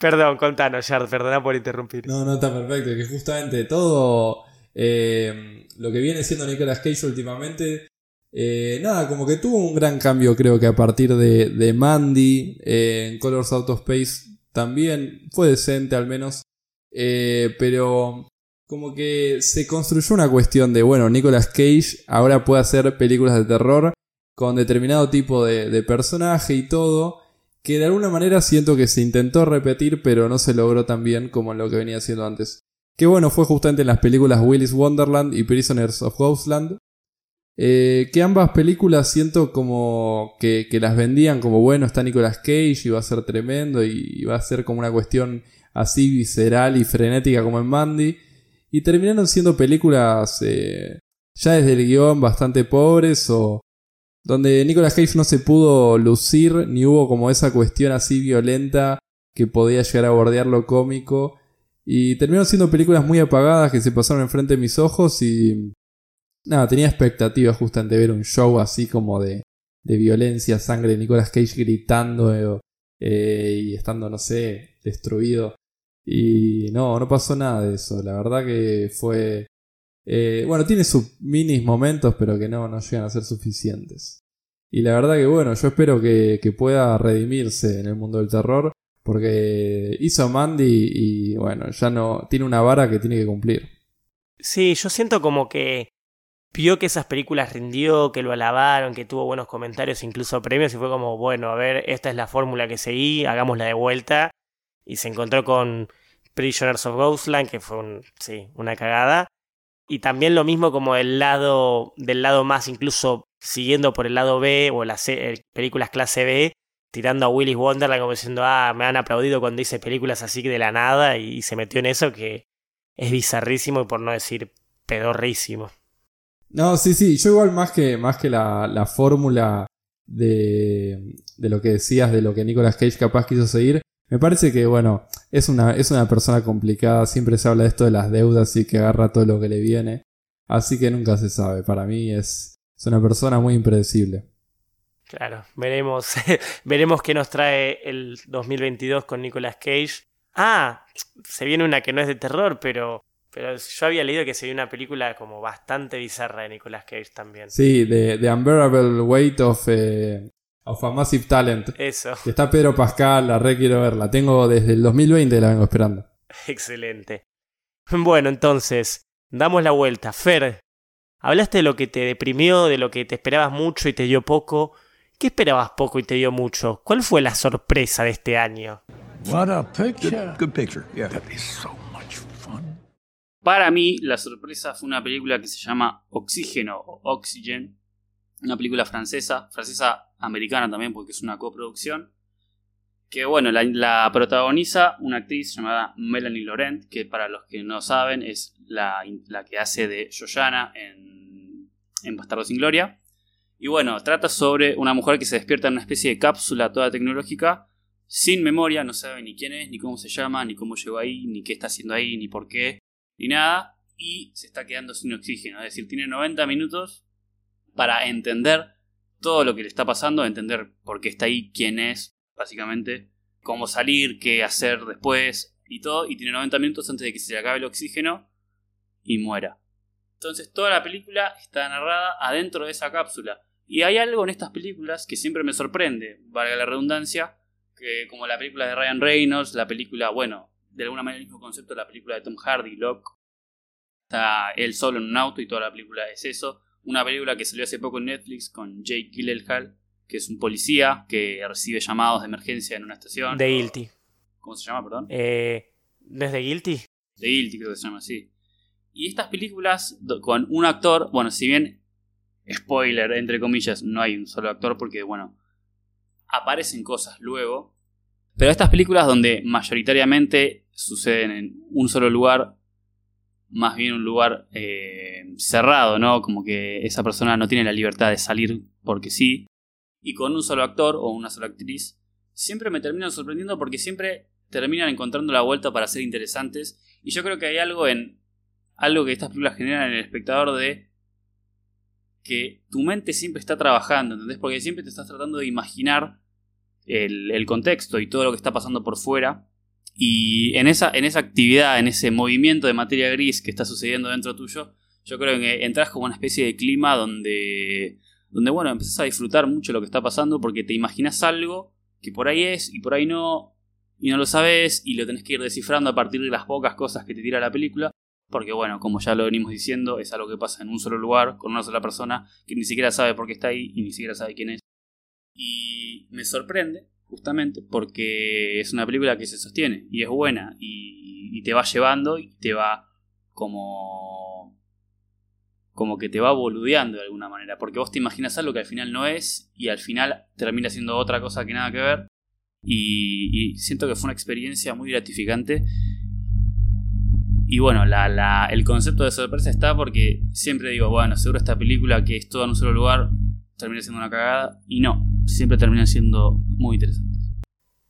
Perdón, contanos, Yard, perdona por interrumpir. No, no, está perfecto. Que justamente todo eh, lo que viene siendo Nicolas Cage últimamente, eh, nada, como que tuvo un gran cambio, creo que a partir de, de Mandy, en Colors Out of Space también fue decente al menos, pero como que se construyó una cuestión de, bueno, Nicolas Cage ahora puede hacer películas de terror con determinado tipo de, de personaje y todo que de alguna manera siento que se intentó repetir pero no se logró tan bien como lo que venía haciendo antes. Que bueno, fue justamente en las películas Willis Wonderland y Prisoners of Ghostland. Eh, que ambas películas siento como que, que, las vendían como bueno, está Nicolas Cage y va a ser tremendo y, va a ser como una cuestión así visceral y frenética como en Mandy. Y terminaron siendo películas eh, ya desde el guion bastante pobres o donde Nicolas Cage no se pudo lucir ni hubo como esa cuestión así violenta que podía llegar a bordear lo cómico. Y terminaron siendo películas muy apagadas que se pasaron enfrente de mis ojos y... Nada, tenía expectativas justamente de ver un show así como de, de violencia, sangre, de Nicolas Cage gritando eh, y estando, no sé, destruido. Y no, no pasó nada de eso. La verdad que fue eh, bueno, tiene sus minis momentos, pero que no, no llegan a ser suficientes. Y la verdad que bueno, yo espero que, pueda redimirse en el mundo del terror, porque hizo Mandy y bueno, ya no tiene una vara que tiene que cumplir. Sí, yo siento como que vio que esas películas rindió, que lo alabaron, que tuvo buenos comentarios, incluso premios, y fue como, bueno, a ver, esta es la fórmula que seguí, hagámosla de vuelta. Y se encontró con Prisoners of Ghostland, que fue un, sí, una cagada. Y también lo mismo como del lado, del lado más, incluso siguiendo por el lado B o las eh, películas clase B, tirando a Willis Wonderland como diciendo, ah, me han aplaudido cuando hice películas así de la nada y, se metió en eso que es bizarrísimo y por no decir pedorrísimo. No, sí, sí, yo igual más que, más que la, la fórmula de, de lo que decías, de lo que Nicolas Cage capaz quiso seguir, me parece que, bueno, es una, es una persona complicada, siempre se habla de esto de las deudas y que agarra todo lo que le viene. Así que nunca se sabe. Para mí es, es una persona muy impredecible. Claro, veremos, veremos qué nos trae el 2022 con Nicolas Cage. Ah, se viene una que no es de terror, pero, pero yo había leído que se viene una película como bastante bizarra de Nicolas Cage también. Sí, de The Unbearable Weight of, eh, of a Massive Talent. Eso. está Pedro Pascal, la re quiero verla. Tengo desde el 2020 la vengo esperando. Excelente. Bueno, entonces, damos la vuelta. Fer, hablaste de lo que te deprimió, de lo que te esperabas mucho y te dio poco. ¿Qué esperabas poco y te dio mucho? ¿Cuál fue la sorpresa de este año? What a picture. Good picture, yeah. fun. Para mí, la sorpresa fue una película que se llama Oxígeno o Oxygen, una película francesa, francesa americana también porque es una coproducción, que bueno, la, protagoniza una actriz llamada Melanie Laurent, que para los que no saben es la, que hace de Joyana en, en Bastardo sin Gloria. Y bueno, trata sobre una mujer que se despierta en una especie de cápsula toda tecnológica, sin memoria, no sabe ni quién es, ni cómo se llama, ni cómo llegó ahí, ni qué está haciendo ahí, ni por qué, ni nada, y se está quedando sin oxígeno. Es decir, tiene 90 minutos para entender todo lo que le está pasando, entender por qué está ahí, quién es, básicamente, cómo salir, qué hacer después y todo, y tiene 90 minutos antes de que se le acabe el oxígeno y muera. Entonces toda la película está narrada adentro de esa cápsula. Y hay algo en estas películas que siempre me sorprende, valga la redundancia, que como la película de Ryan Reynolds, la película, bueno, de alguna manera el mismo concepto de la película de Tom Hardy, Locke. Está él solo en un auto y toda la película es eso una película que salió hace poco en Netflix con Jake Gyllenhaal, que es un policía que recibe llamados de emergencia en una estación. De Guilty. ¿Cómo se llama, perdón? Eh, ¿No es de Guilty? De Guilty creo que se llama así. Y estas películas con un actor, bueno, si bien, spoiler, entre comillas, no hay un solo actor porque, bueno, aparecen cosas luego. Pero estas películas donde mayoritariamente suceden en un solo lugar más bien un lugar eh, cerrado, ¿no? Como que esa persona no tiene la libertad de salir porque sí. Y con un solo actor o una sola actriz, siempre me terminan sorprendiendo porque siempre terminan encontrando la vuelta para ser interesantes. Y yo creo que hay algo en algo que estas películas generan en el espectador de que tu mente siempre está trabajando, ¿entendés? Porque siempre te estás tratando de imaginar el, el contexto y todo lo que está pasando por fuera. Y en esa, en esa actividad, en ese movimiento de materia gris que está sucediendo dentro tuyo, yo creo que entras como una especie de clima donde, donde bueno, empezás a disfrutar mucho lo que está pasando porque te imaginas algo que por ahí es y por ahí no, y no lo sabes y lo tenés que ir descifrando a partir de las pocas cosas que te tira la película. Porque bueno, como ya lo venimos diciendo, es algo que pasa en un solo lugar, con una sola persona, que ni siquiera sabe por qué está ahí y ni siquiera sabe quién es. Y me sorprende, justamente, porque es una película que se sostiene y es buena y, te va llevando y te va como... como que te va boludeando de alguna manera, porque vos te imaginas algo que al final no es y al final termina siendo otra cosa que nada que ver. Y, y siento que fue una experiencia muy gratificante y bueno, la, la, el concepto de sorpresa está porque siempre digo, bueno, seguro esta película que es todo en un solo lugar termina siendo una cagada. Y no, siempre termina siendo muy interesante.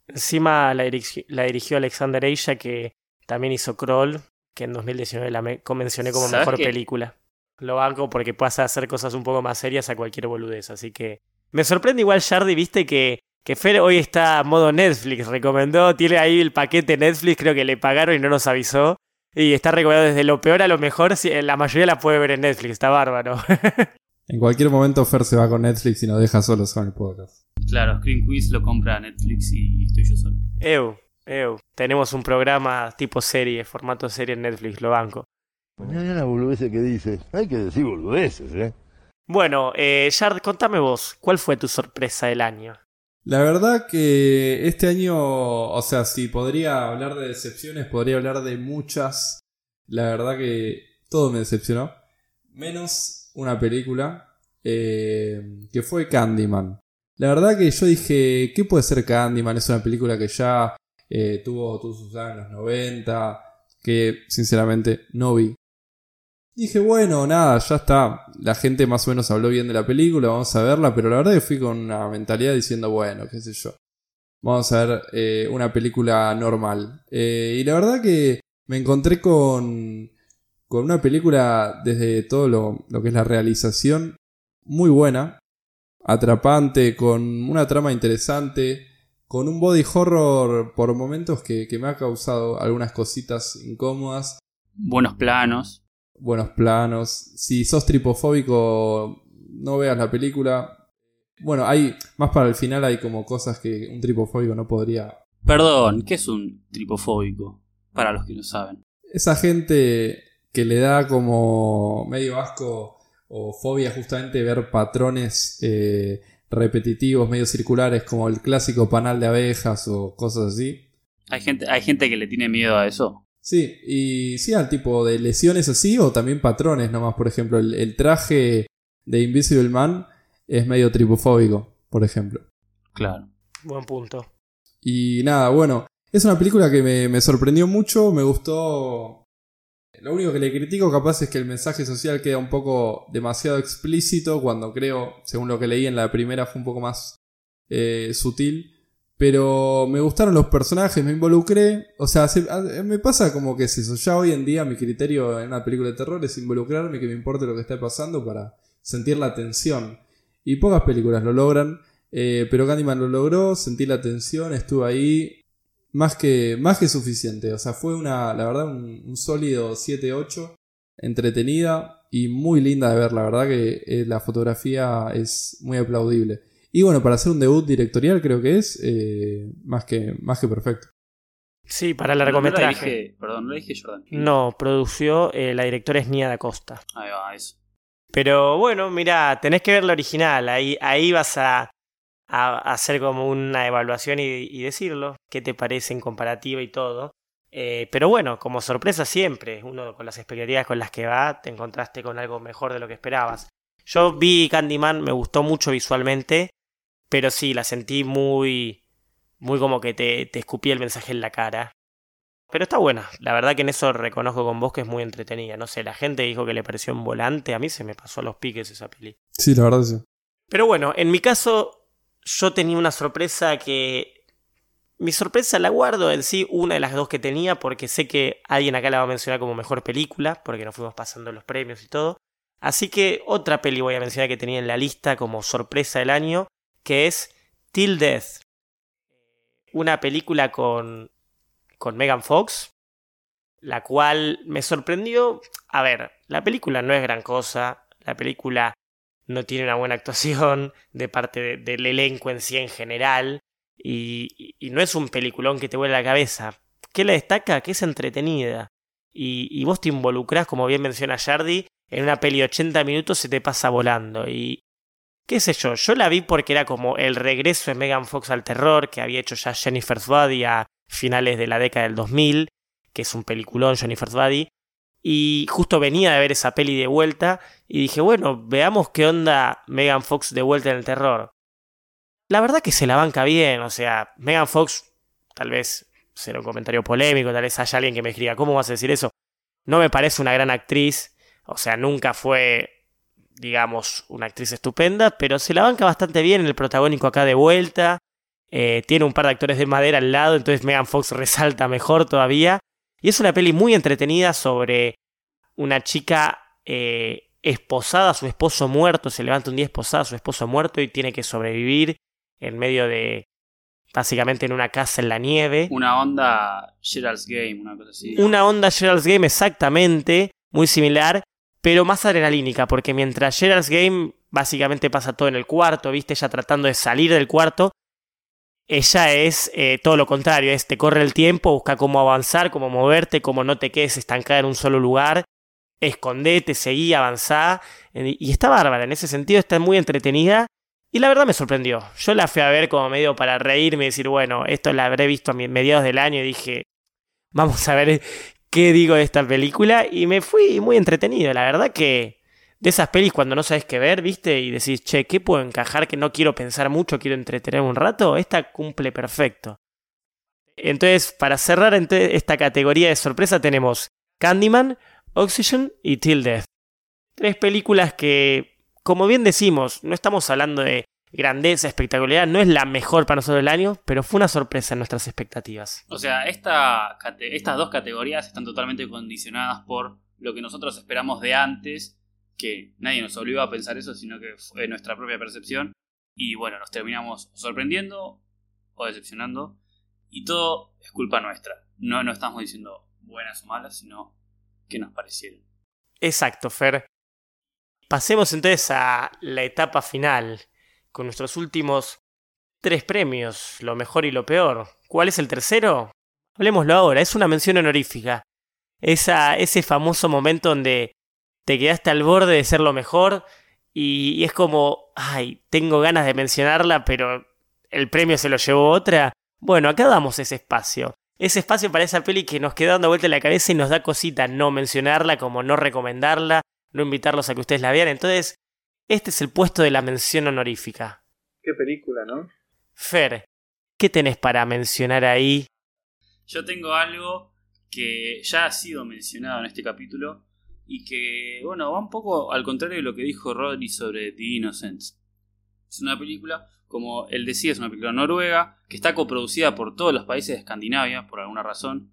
Encima la, dirigi- la dirigió Alexander Eisha, que también hizo Crawl, que en 2019 la me- mencioné como ¿Sabes mejor qué? película. Lo banco porque pasa a hacer cosas un poco más serias a cualquier boludez. Así que me sorprende igual, Shardy, viste que, que Fer hoy está a modo Netflix. Recomendó, tiene ahí el paquete Netflix, creo que le pagaron y no nos avisó. Y está recomendado desde lo peor a lo mejor. si- La mayoría la puede ver en Netflix, está bárbaro. En cualquier momento Fer se va con Netflix y nos deja solos con el podcast. Claro, Screen Quiz lo compra Netflix y estoy yo solo. Eu, eu. Tenemos un programa tipo serie, formato serie en Netflix, lo banco. Mira la boludez que dice. Hay que decir boludeces, ¿eh? Bueno, eh, Yard, contame vos, ¿cuál fue tu sorpresa del año? La verdad que este año, o sea, si podría hablar de decepciones, podría hablar de muchas. La verdad que todo me decepcionó. Menos una película eh, que fue Candyman. La verdad que yo dije, ¿qué puede ser Candyman? Es una película que ya eh, tuvo, tuvo sus en los 90, que sinceramente no vi. Dije, bueno, nada, ya está. La gente más o menos habló bien de la película, vamos a verla, pero la verdad que fui con una mentalidad diciendo, bueno, qué sé yo. Vamos a ver eh, una película normal. Y la verdad que me encontré con, con una película desde todo lo, lo que es la realización muy buena, atrapante, con una trama interesante, con un body horror por momentos que, que me ha causado algunas cositas incómodas Buenos planos. buenos planos. Si sos tripofóbico, no veas la película. Bueno, hay más para el final hay como cosas que un tripofóbico no podría. Perdón, ¿qué es un tripofóbico? Para los que no saben. Esa gente que le da como medio asco o fobia justamente ver patrones eh, repetitivos, medio circulares, como el clásico panal de abejas o cosas así. Hay gente, hay gente que le tiene miedo a eso. Sí, y sí al tipo de lesiones así o también patrones nomás. Por ejemplo, el, el traje de Invisible Man es medio tripofóbico, por ejemplo. Claro. Buen punto. Y nada, bueno, es una película que me, me sorprendió mucho, me gustó. Lo único que le critico capaz es que el mensaje social queda un poco demasiado explícito cuando creo, según lo que leí en la primera, fue un poco más eh, sutil. Pero me gustaron los personajes, me involucré. O sea, se- a- me pasa como que es eso. Ya hoy en día mi criterio en una película de terror es involucrarme, que me importe lo que está pasando para sentir la tensión. Y pocas películas lo logran. eh, pero Candyman lo logró, sentí la tensión, estuve ahí. Más que, más que suficiente. O sea, fue una, la verdad, un, un sólido 7-8. Entretenida y muy linda de ver. La verdad que eh, la fotografía es muy aplaudible. Y bueno, para hacer un debut directorial creo que es eh, más, que, más que perfecto. Sí, para No, no la largometraje. dije- perdón, no la dije Jordan. No, produció eh, la directora es Nia da Costa. Ahí va, eso. Pero bueno, mira, tenés que ver la original. Ahí, ahí vas a, a hacer como una evaluación y, y decirlo. ¿Qué te parece en comparativa y todo? Eh, pero bueno, como sorpresa siempre, uno con las expectativas con las que va, te encontraste con algo mejor de lo que esperabas. Yo vi Candyman, me gustó mucho visualmente, pero sí, la sentí muy, muy como que te, te escupía el mensaje en la cara. Pero está buena, la verdad que en eso reconozco con vos que es muy entretenida. No sé, la gente dijo que le pareció un volante, a mí se me pasó a los piques esa peli. Sí, la verdad sí. Pero bueno, en mi caso, yo tenía una sorpresa que mi sorpresa la guardo en sí, una de las dos que tenía, porque sé que alguien acá la va a mencionar como mejor película, porque nos fuimos pasando los premios y todo. Así que otra peli voy a mencionar que tenía en la lista como sorpresa del año, que es Till Death. Una película con, con Megan Fox, la cual me sorprendió. A ver, la película no es gran cosa, la película no tiene una buena actuación de parte del elenco en sí en general, y, y, no es un peliculón que te vuelve la cabeza. ¿Qué la destaca? Que es entretenida. Y, y vos te involucrás, como bien menciona Jardy, en una peli de 80 minutos se te pasa volando. Y qué sé yo, yo la vi porque era como el regreso de Megan Fox al terror que había hecho ya Jennifer's Body a finales de la década del 2000, que es un peliculón Jennifer's Body. Y justo venía de ver esa peli de vuelta y dije, bueno, veamos qué onda Megan Fox de vuelta en el terror. La verdad que se la banca bien, o sea, Megan Fox, tal vez será un comentario polémico, tal vez haya alguien que me escriba, ¿cómo vas a decir eso? No me parece una gran actriz, o sea, nunca fue, digamos, una actriz estupenda, pero se la banca bastante bien en el protagónico acá de vuelta. Eh, tiene un par de actores de madera al lado, entonces Megan Fox resalta mejor todavía. Y es una peli muy entretenida sobre una chica eh, esposada, su esposo muerto, se levanta un día esposada, su esposo muerto y tiene que sobrevivir en medio de, básicamente en una casa en la nieve. Una onda Gerald's Game, una cosa así. Una onda Gerald's Game exactamente, muy similar, pero más adrenalínica, porque mientras Gerald's Game básicamente pasa todo en el cuarto, viste, ella tratando de salir del cuarto, ella es eh, todo lo contrario, es te corre el tiempo, busca cómo avanzar, cómo moverte, cómo no te quedes estancada en un solo lugar, escondete, seguí, avanzá, y está bárbara, en ese sentido está muy entretenida, y la verdad me sorprendió. Yo la fui a ver como medio para reírme y decir, bueno, esto la habré visto a mediados del año y dije, vamos a ver qué digo de esta película, y me fui muy entretenido, la verdad que de esas pelis cuando no sabes qué ver, ¿viste? Y decís, che, ¿qué puedo encajar que no quiero pensar mucho, quiero entretenerme un rato? Esta cumple perfecto. Entonces, para cerrar esta categoría de sorpresa tenemos Candyman, Oxygen y Till Death. Tres películas que, como bien decimos, no estamos hablando de grandeza, espectacularidad, no es la mejor para nosotros del año, pero fue una sorpresa en nuestras expectativas. O sea, esta, estas dos categorías están totalmente condicionadas por lo que nosotros esperamos de antes que nadie nos obligó a pensar eso, sino que fue nuestra propia percepción. Y bueno, nos terminamos sorprendiendo o decepcionando. Y todo es culpa nuestra. No, no estamos diciendo buenas o malas, sino que nos parecieron. Exacto, Fer. Pasemos entonces a la etapa final, con nuestros últimos tres premios, lo mejor y lo peor. ¿Cuál es el tercero? Hablemoslo ahora, es una mención honorífica. Esa, ese famoso momento donde te quedaste al borde de ser lo mejor y, es como, ay, tengo ganas de mencionarla, pero el premio se lo llevó otra. Bueno, acá damos ese espacio. Ese espacio para esa peli que nos queda dando vuelta en la cabeza y nos da cosita no mencionarla, como no recomendarla, no invitarlos a que ustedes la vean. Entonces, este es el puesto de la mención honorífica. Qué película, ¿no? Fer, ¿qué tenés para mencionar ahí? Yo tengo algo que ya ha sido mencionado en este capítulo, y que, bueno, va un poco al contrario de lo que dijo Rodri sobre The Innocents. Es una película, como él decía, es una película noruega, que está coproducida por todos los países de Escandinavia, por alguna razón.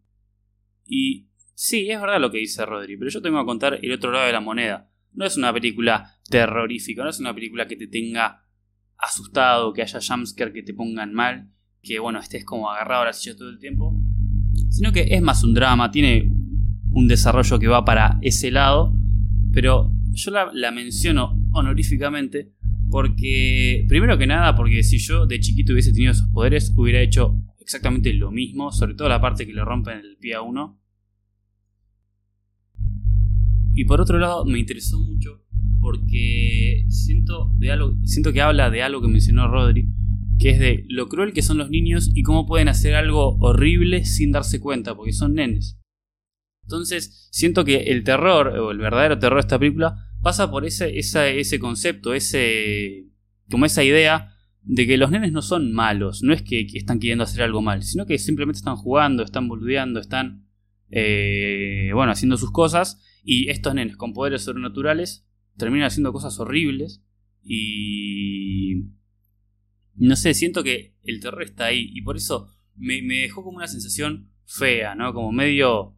Y sí, es verdad lo que dice Rodri, pero yo tengo que contar el otro lado de la moneda. No es una película terrorífica, no es una película que te tenga asustado, que haya jumpscare que te pongan mal, que bueno, estés como agarrado a la silla todo el tiempo. Sino que es más un drama, tiene un desarrollo que va para ese lado, pero yo la, menciono honoríficamente porque, primero que nada, porque si yo de chiquito hubiese tenido esos poderes, hubiera hecho exactamente lo mismo, sobre todo la parte que le rompen el pie a uno. Y por otro lado, me interesó mucho porque siento, de algo, siento que habla de algo que mencionó Rodri, que es de lo cruel que son los niños y cómo pueden hacer algo horrible sin darse cuenta, porque son nenes. Entonces, siento que el terror, o el verdadero terror de esta película, pasa por ese, ese concepto, ese. como esa idea de que los nenes no son malos, no es que, están queriendo hacer algo mal, sino que simplemente están jugando, están boludeando, están. Eh, bueno, haciendo sus cosas, y estos nenes con poderes sobrenaturales terminan haciendo cosas horribles, y. No sé, siento que el terror está ahí, y por eso me dejó como una sensación fea, ¿no? Como medio...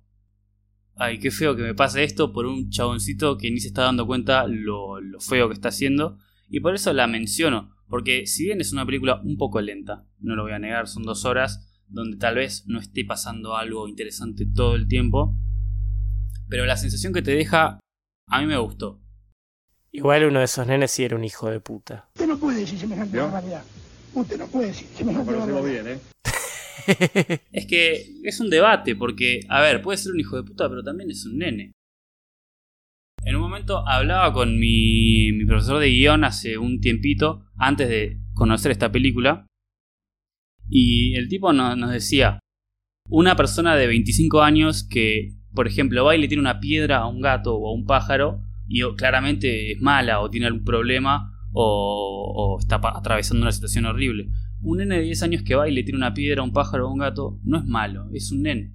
Ay, qué feo que me pase esto por un chaboncito que ni se está dando cuenta lo, lo feo que está haciendo. Y por eso la menciono. Porque si bien es una película un poco lenta, no lo voy a negar, son dos horas donde tal vez no esté pasando algo interesante todo el tiempo. Pero la sensación que te deja, a mí me gustó. Igual uno de esos nenes sí era un hijo de puta. Usted no puede decir semejante barbaridad. Usted no puede decir semejante barbaridad. Es que es un debate, porque, a ver, puede ser un hijo de puta, pero también es un nene. En un momento hablaba con mi, profesor de guion hace un tiempito, antes de conocer esta película, y el tipo no- nos decía, una persona de 25 años que, por ejemplo, va y le tiene una piedra a un gato o a un pájaro, y claramente es mala o tiene algún problema o, o está atravesando una situación horrible. Un nene de 10 años que va y le tira una piedra a un pájaro o a un gato no es malo, es un nene.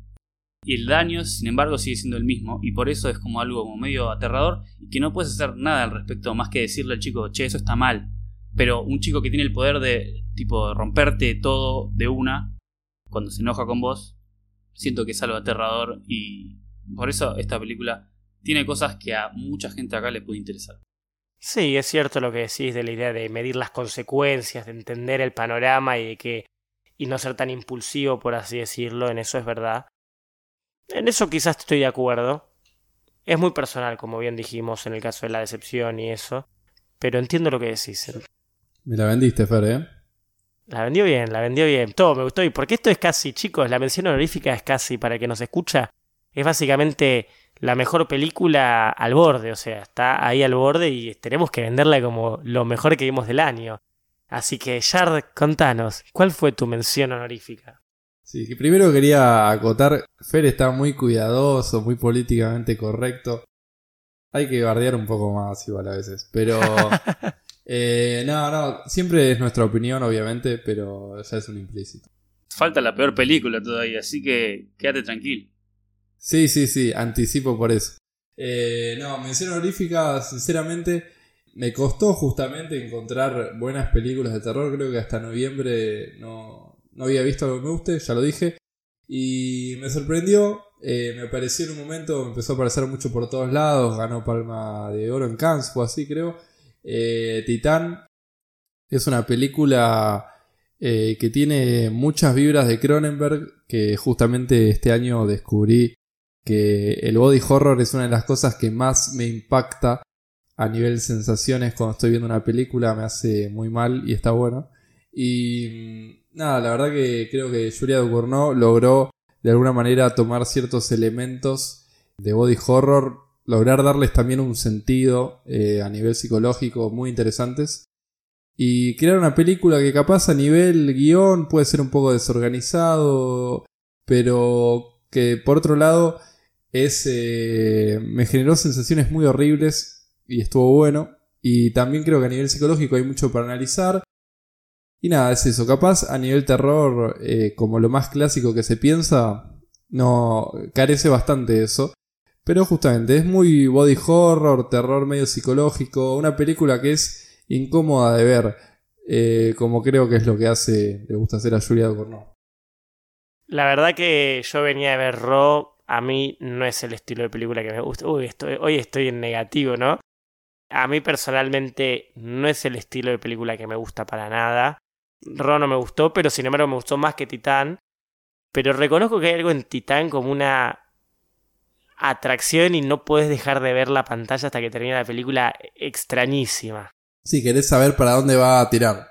Y el daño, sin embargo, sigue siendo el mismo, y por eso es como algo como medio aterrador y que no puedes hacer nada al respecto más que decirle al chico, che, eso está mal. Pero un chico que tiene el poder de, tipo, romperte todo de una, cuando se enoja con vos, siento que es algo aterrador y por eso esta película tiene cosas que a mucha gente acá le puede interesar. Sí, es cierto lo que decís de la idea de medir las consecuencias, de entender el panorama y de que y no ser tan impulsivo, por así decirlo, en eso es verdad. En eso quizás estoy de acuerdo. Es muy personal, como bien dijimos, en el caso de la decepción y eso. Pero entiendo lo que decís. Me la vendiste, Fer, ¿eh? La vendió bien, la vendió bien. Todo me gustó. Y porque esto es casi, chicos, la mención honorífica es casi, para el que nos escucha, es básicamente la mejor película al borde. O sea, está ahí al borde y tenemos que venderla como lo mejor que vimos del año. Así que, Yard, contanos, ¿cuál fue tu mención honorífica? Sí, que primero quería acotar, Fer está muy cuidadoso, muy políticamente correcto. Hay que bardear un poco más igual a veces, pero... eh, no, no, siempre es nuestra opinión, obviamente, pero ya es un implícito. Falta la peor película todavía, así que quédate tranquilo. Sí, sí, sí, anticipo por eso. Eh, no, mención honorífica, sinceramente, me costó justamente encontrar buenas películas de terror. Creo que hasta noviembre no, no había visto algo que me guste, ya lo dije. Y me sorprendió, eh, me apareció en un momento, me empezó a aparecer mucho por todos lados, ganó Palma de Oro en Cannes, fue así creo. Eh, Titán es una película eh, que tiene muchas vibras de Cronenberg, que justamente este año descubrí que el body horror es una de las cosas que más me impacta a nivel sensaciones cuando estoy viendo una película, me hace muy mal y está bueno. Y mm, nada, la verdad que creo que Julia Ducournau logró de alguna manera tomar ciertos elementos de body horror, lograr darles también un sentido eh, a nivel psicológico muy interesantes. Y crear una película que capaz a nivel guion puede ser un poco desorganizado, pero que por otro lado es eh, me generó sensaciones muy horribles y estuvo bueno. Y también creo que a nivel psicológico hay mucho para analizar. Y nada, es eso. Capaz a nivel terror, eh, como lo más clásico que se piensa, no carece bastante de eso. Pero justamente es muy body horror, terror medio psicológico, una película que es incómoda de ver, eh, como creo que es lo que hace, le gusta hacer a Julia Ducournau. La verdad que yo venía a ver Raw, a mí no es el estilo de película que me gusta. Uy, estoy, hoy estoy en negativo, ¿no? A mí personalmente no es el estilo de película que me gusta para nada. Raw no me gustó, pero sin embargo me gustó más que Titán. Pero reconozco que hay algo en Titán como una atracción y no puedes dejar de ver la pantalla hasta que termine la película extrañísima. Si querés saber para dónde va a tirar.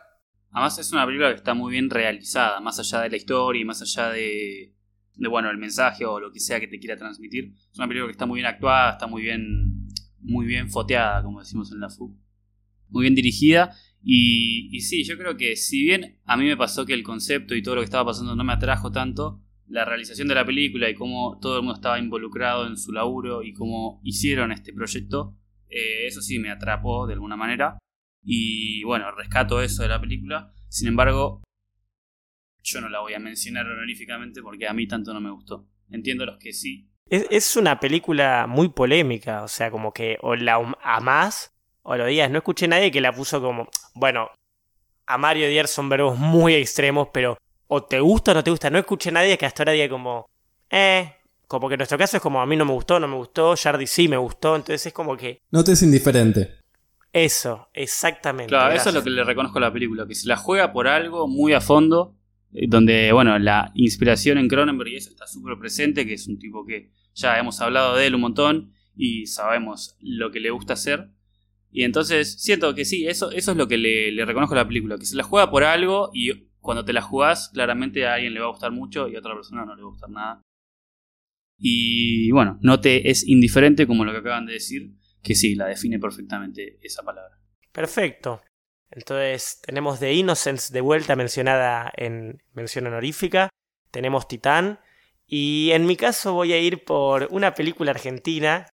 Además es una película que está muy bien realizada, más allá de la historia y más allá de, de bueno, el mensaje o lo que sea que te quiera transmitir. Es una película que está muy bien actuada, está muy bien muy bien foteada, como decimos en la FU. Muy bien dirigida y, sí, yo creo que si bien a mí me pasó que el concepto y todo lo que estaba pasando no me atrajo tanto, la realización de la película y cómo todo el mundo estaba involucrado en su laburo y cómo hicieron este proyecto, eh, eso sí me atrapó de alguna manera. Y bueno, rescato eso de la película. Sin embargo, yo no la voy a mencionar honoríficamente porque a mí tanto no me gustó. Entiendo los que sí. Es, es una película muy polémica, o sea, como que o la amás o lo odias. No escuché a nadie que la puso como, bueno, amar y odiar son verbos muy extremos, pero o te gusta o no te gusta. No escuché a nadie que hasta ahora diga como, eh, como que en nuestro caso es como a mí no me gustó, no me gustó, Jardy sí me gustó, entonces es como que No te es indiferente. eso, exactamente. Claro, eso es lo que le reconozco a la película, que se la juega por algo muy a fondo, donde, bueno, la inspiración en Cronenberg y eso está súper presente, que es un tipo que ya hemos hablado de él un montón y sabemos lo que le gusta hacer. Y entonces siento que sí, eso, eso es lo que le, le reconozco a la película, que se la juega por algo y cuando te la jugás, claramente a alguien le va a gustar mucho y a otra persona no le va a gustar nada. Y bueno, no te es indiferente como lo que acaban de decir, que sí, la define perfectamente esa palabra. Perfecto. Entonces tenemos The Innocence de vuelta mencionada en mención honorífica. Tenemos Titán. Y en mi caso voy a ir por una película argentina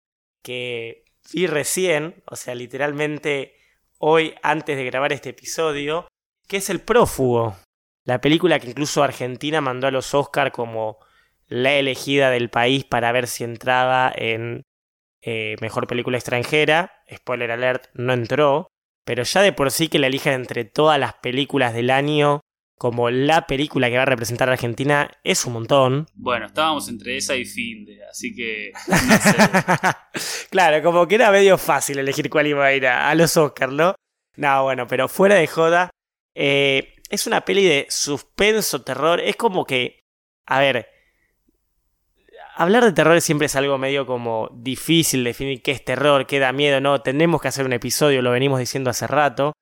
que vi recién, o sea, literalmente hoy antes de grabar este episodio, que es El Prófugo. La película que incluso Argentina mandó a los Oscar como la elegida del país para ver si entraba en eh, Mejor Película Extranjera. Spoiler alert, no entró. Pero ya de por sí que la elijan entre todas las películas del año como la película que va a representar a Argentina es un montón. Bueno, estábamos entre esa y Finde, así que no sé. claro, como que era medio fácil elegir cuál iba a ir a, a los Oscars, ¿no? No, bueno, pero fuera de joda, eh, es una peli de suspenso, terror. Es como que, a ver, hablar de terror siempre es algo medio como difícil definir qué es terror, qué da miedo, no. Tenemos que hacer un episodio, lo venimos diciendo hace rato.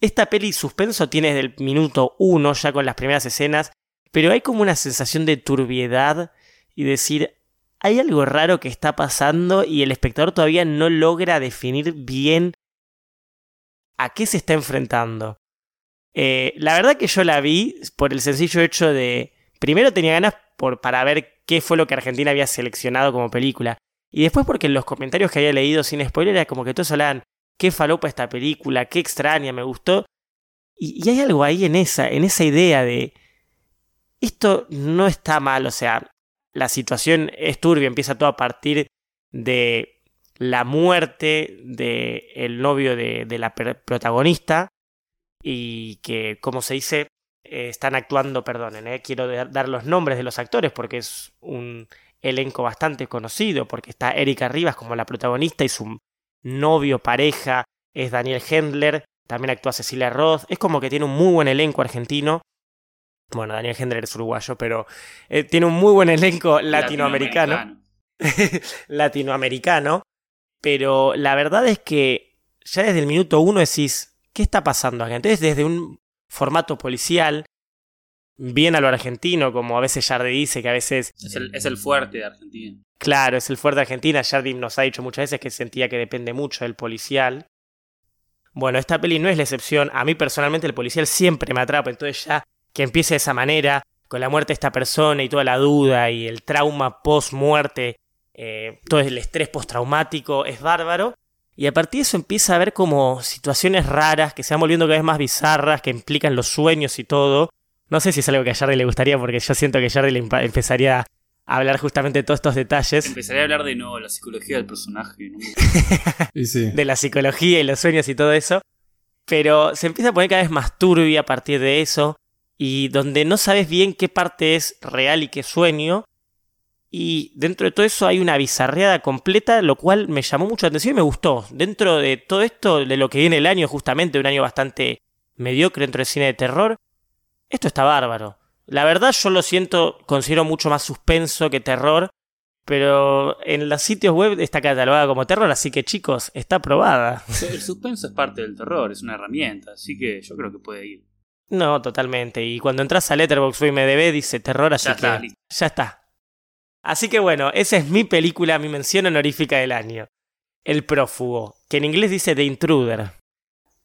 Esta peli suspenso tiene desde el minuto uno, ya con las primeras escenas, pero hay como una sensación de turbiedad y decir, hay algo raro que está pasando y el espectador todavía no logra definir bien a qué se está enfrentando. Eh, la verdad que yo la vi por el sencillo hecho de, primero tenía ganas por, para ver qué fue lo que Argentina había seleccionado como película. Y después porque en los comentarios que había leído sin spoiler era como que todos hablaban, qué falopa esta película, qué extraña, me gustó. Y, hay algo ahí en esa, en esa idea de, esto no está mal, o sea, la situación es turbia, empieza todo a partir de la muerte del el novio de, de la protagonista y que, como se dice, eh, están actuando, perdonen, eh, quiero dar los nombres de los actores porque es un elenco bastante conocido, porque está Erika Rivas como la protagonista y su novio, pareja, es Daniel Hendler, también actúa Cecilia Roth, es como que tiene un muy buen elenco argentino. Bueno, Daniel Hendler es uruguayo, pero eh, tiene un muy buen elenco latinoamericano. Latinoamericano. latinoamericano. Pero la verdad es que ya desde el minuto uno decís, ¿qué está pasando acá? Entonces, desde un formato policial, bien a lo argentino, como a veces Jardi dice, que a veces... Es el, es el fuerte de Argentina. Claro, es el fuerte de Argentina. Jardim nos ha dicho muchas veces que sentía que depende mucho del policial. Bueno, esta peli no es la excepción. A mí personalmente el policial siempre me atrapa. Entonces ya que empiece de esa manera, con la muerte de esta persona y toda la duda y el trauma post-muerte, eh, todo el estrés postraumático, es bárbaro. Y a partir de eso empieza a haber como situaciones raras que se van volviendo cada vez más bizarras, que implican los sueños y todo. No sé si es algo que a Jardy le gustaría, porque yo siento que Jardy le empezaría a hablar justamente de todos estos detalles. Empezaría a hablar de nuevo la psicología del personaje. ¿no? y sí. De la psicología y los sueños y todo eso. Pero se empieza a poner cada vez más turbia a partir de eso. Y donde no sabes bien qué parte es real y qué sueño. Y dentro de todo eso hay una bizarreada completa, lo cual me llamó mucho la atención y me gustó. Dentro de todo esto, de lo que viene el año, justamente un año bastante mediocre dentro del cine de terror, esto está bárbaro. La verdad yo lo siento, considero mucho más suspenso que terror, pero en los sitios web está catalogada como terror, así que chicos, está aprobada. El suspenso es parte del terror, es una herramienta, así que yo creo que puede ir. No, totalmente. Y cuando entras a Letterboxd o IMDb dice terror, así Ya que está, ya está. Así que bueno, esa es mi película, mi mención honorífica del año. El prófugo, que en inglés dice The Intruder.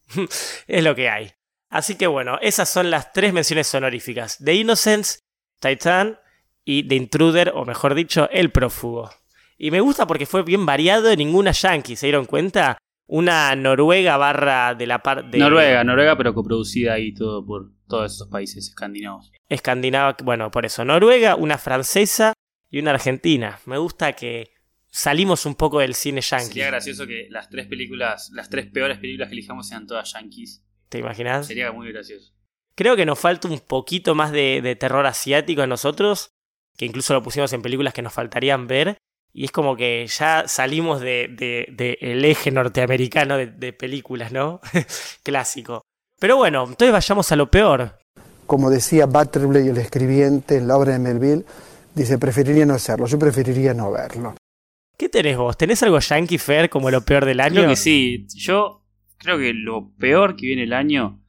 es lo que hay. Así que bueno, esas son las tres menciones honoríficas. The Innocence, Titan y The Intruder, o mejor dicho, El prófugo. Y me gusta porque fue bien variado, ninguna yankee, ¿se dieron cuenta? Una noruega barra de la parte... Noruega, Noruega, pero coproducida ahí todo por todos estos países escandinavos. Escandinava, bueno, por eso, Noruega, una francesa y una argentina. Me gusta que salimos un poco del cine yankee. Sería gracioso que las tres películas, las tres peores películas que elijamos sean todas yankees. ¿Te imaginas? Sería muy gracioso. Creo que nos falta un poquito más de, de terror asiático a nosotros, que incluso lo pusimos en películas que nos faltarían ver. Y es como que ya salimos del de, de, el eje norteamericano de, de películas, ¿no? Clásico. Pero bueno, entonces vayamos a lo peor. Como decía Butterley, el escribiente en la obra de Melville, dice, preferiría no hacerlo, yo preferiría no verlo. ¿Qué tenés vos? ¿Tenés algo Yankee Fair como lo peor del año? Creo que sí. Yo creo que lo peor que viene el año,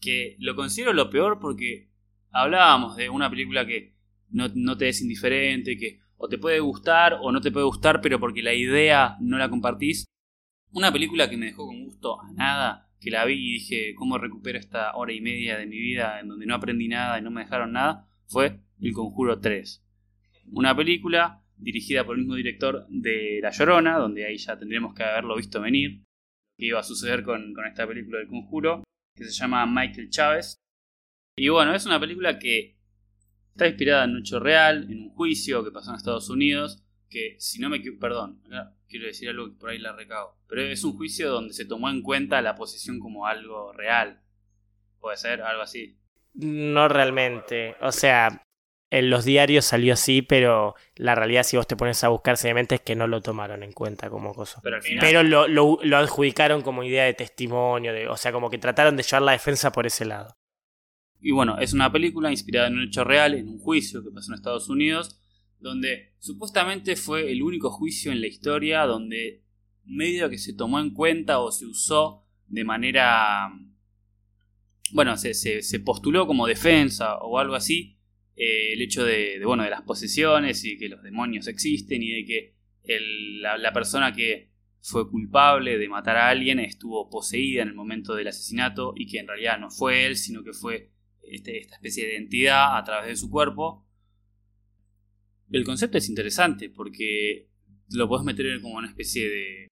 que lo considero lo peor porque hablábamos de una película que no, no te es indiferente, que o te puede gustar o no te puede gustar, pero porque la idea no la compartís. Una película que me dejó con gusto a nada, que la vi y dije, ¿cómo recupero esta hora y media de mi vida en donde no aprendí nada y no me dejaron nada? Fue El Conjuro 3. Una película dirigida por el mismo director de La Llorona, donde ahí ya tendríamos que haberlo visto venir, que iba a suceder con, esta película del Conjuro, que se llama Michael Chávez. Y bueno, es una película que está inspirada en un hecho real, en un juicio que pasó en Estados Unidos, que si no me equivoco, perdón, quiero decir algo que por ahí la recago, pero es un juicio donde se tomó en cuenta la posesión como algo real. ¿Puede ser algo así? No realmente. O sea, en los diarios salió así, pero la realidad si vos te pones a buscar seriamente es que no lo tomaron en cuenta como cosa. Pero, al final, Pero lo, lo, lo adjudicaron como idea de testimonio, de, o sea, como que trataron de llevar la defensa por ese lado. Y bueno, es una película inspirada en un hecho real, en un juicio que pasó en Estados Unidos, donde supuestamente fue el único juicio en la historia donde medio que se tomó en cuenta o se usó de manera... Bueno, se, se, se postuló como defensa o algo así eh, el hecho de, bueno, de las posesiones y que los demonios existen y de que la, persona que fue culpable de matar a alguien estuvo poseída en el momento del asesinato y que en realidad no fue él, sino que fue este, esta especie de entidad a través de su cuerpo. El concepto es interesante porque lo puedes meter como una especie de,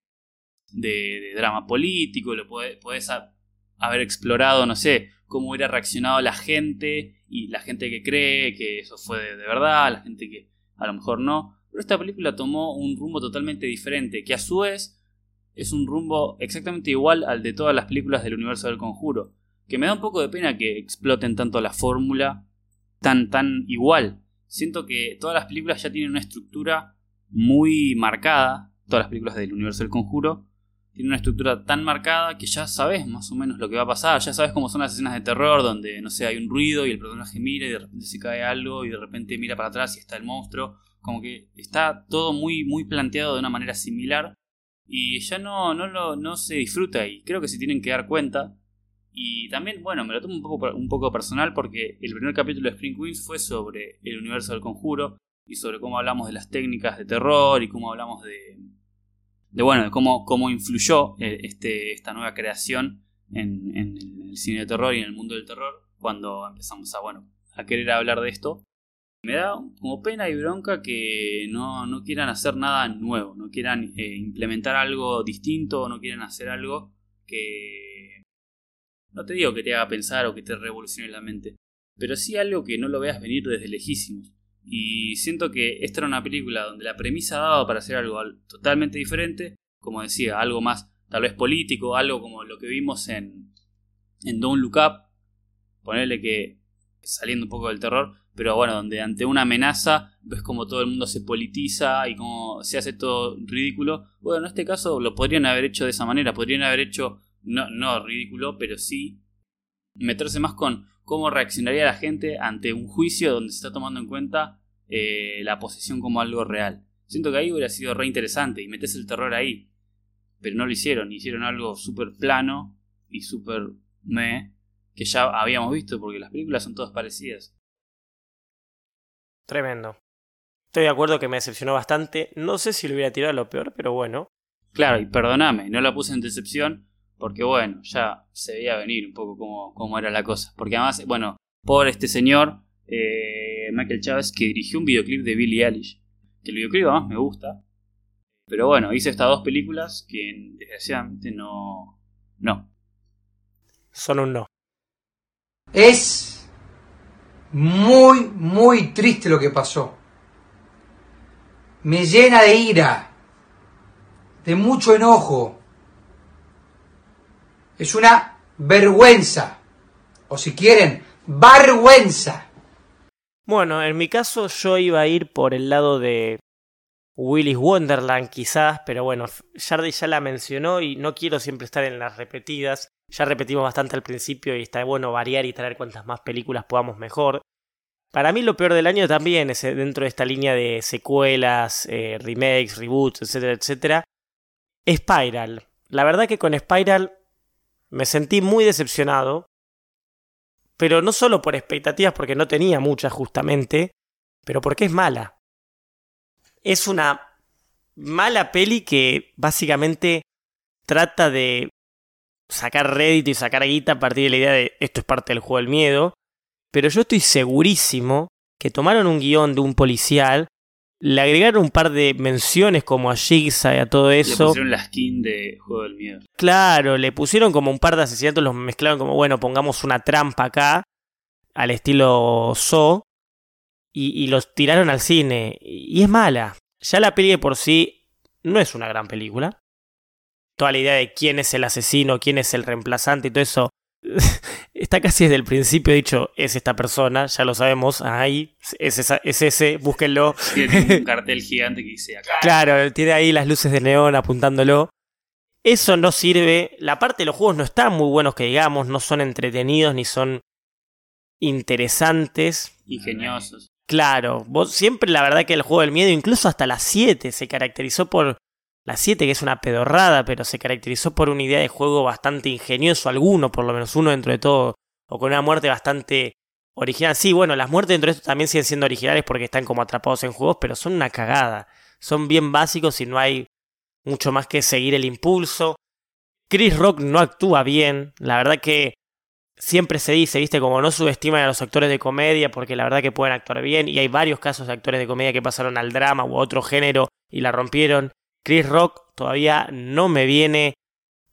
de, de drama político, lo puedes a, haber explorado, no sé, cómo hubiera reaccionado la gente y la gente que cree que eso fue de, de verdad, la gente que a lo mejor no. Pero esta película tomó un rumbo totalmente diferente, que a su vez es un rumbo exactamente igual al de todas las películas del universo del conjuro. Que me da un poco de pena que exploten tanto la fórmula tan, tan igual. Siento que todas las películas ya tienen una estructura muy marcada, todas las películas del universo del conjuro, tienen una estructura tan marcada que ya sabes más o menos lo que va a pasar, ya sabes cómo son las escenas de terror donde, no sé, hay un ruido y el personaje mira y de repente se cae algo y de repente mira para atrás y está el monstruo, como que está todo muy, muy planteado de una manera similar y ya no, no, lo, no se disfruta y creo que se tienen que dar cuenta. Y también, bueno, me lo tomo un poco, un poco personal porque el primer capítulo de Spring Queens fue sobre el universo del conjuro y sobre cómo hablamos de las técnicas de terror y cómo hablamos de, de bueno, de cómo, cómo influyó este, esta nueva creación en, en, el cine de terror y en el mundo del terror cuando empezamos a, bueno, a querer hablar de esto. Me da como pena y bronca que no, no quieran hacer nada nuevo, no quieran eh, implementar algo distinto, no quieran hacer algo que... No te digo que te haga pensar o que te revolucione la mente, pero sí algo que no lo veas venir desde lejísimos. Y siento que esta era una película donde la premisa daba para hacer algo totalmente diferente, como decía, algo más tal vez político, algo como lo que vimos en, en Don't Look Up, ponerle que saliendo un poco del terror, pero bueno, donde ante una amenaza ves como todo el mundo se politiza y como se hace todo ridículo. Bueno, en este caso lo podrían haber hecho de esa manera, podrían haber hecho, no, no ridículo, pero sí meterse más con cómo reaccionaría la gente ante un juicio donde se está tomando en cuenta eh, la posesión como algo real. Siento que ahí hubiera sido re interesante y metes el terror ahí. Pero no lo hicieron, hicieron algo súper plano y súper me que ya habíamos visto porque las películas son todas parecidas. Tremendo. Estoy de acuerdo que me decepcionó bastante. No sé si lo hubiera tirado a lo peor, pero bueno. Claro, y perdóname, no la puse en decepción porque bueno, ya se veía venir un poco cómo, cómo era la cosa. Porque además, bueno, por este señor, eh, Michael Chávez, que dirigió un videoclip de Billie Eilish. Que el videoclip además me gusta. Pero bueno, hice estas dos películas que desgraciadamente no... No. Son un no. Es muy, muy triste lo que pasó. Me llena de ira, de mucho enojo. Es una vergüenza. O si quieren, vergüenza. Bueno, en mi caso yo iba a ir por el lado de Willy's Wonderland quizás, pero bueno, Jardy ya la mencionó y no quiero siempre estar en las repetidas. Ya repetimos bastante al principio y está bueno variar y traer cuantas más películas podamos mejor. Para mí lo peor del año también es eh, dentro de esta línea de secuelas, eh, remakes, reboots, etcétera, etcétera. Spiral. La verdad que con Spiral me sentí muy decepcionado. Pero no solo por expectativas, porque no tenía muchas justamente, pero porque es mala. Es una mala peli que básicamente trata de sacar rédito y sacar guita a partir de la idea de esto es parte del juego del miedo. Pero yo estoy segurísimo que tomaron un guion de un policial, le agregaron un par de menciones como a Jigsaw y a todo eso. Le pusieron la skin de Juego del Miedo. Claro, le pusieron como un par de asesinatos, los mezclaron como, bueno, pongamos una trampa acá, al estilo So, y, y los tiraron al cine. Y es mala. Ya la peli de por sí no es una gran película. Toda la idea de quién es el asesino, quién es el reemplazante y todo eso está casi desde el principio dicho, es esta persona, ya lo sabemos, ahí, es, es ese, búsquenlo. Tiene un cartel gigante que dice acá. Claro, tiene ahí las luces de neón apuntándolo. Eso no sirve. La parte de los juegos no están muy buenos que digamos, no son entretenidos ni son interesantes. Ingeniosos. Claro, vos siempre la verdad que el juego del miedo, incluso hasta las 7, se caracterizó por la 7, que es una pedorrada, pero se caracterizó por una idea de juego bastante ingenioso, alguno, por lo menos uno dentro de todo, o con una muerte bastante original. Sí, bueno, las muertes dentro de esto también siguen siendo originales porque están como atrapados en juegos, pero son una cagada. Son bien básicos y no hay mucho más que seguir el impulso. Chris Rock no actúa bien, la verdad que siempre se dice, viste, como no subestiman a los actores de comedia porque la verdad que pueden actuar bien y hay varios casos de actores de comedia que pasaron al drama u otro género y la rompieron. Chris Rock todavía no me viene,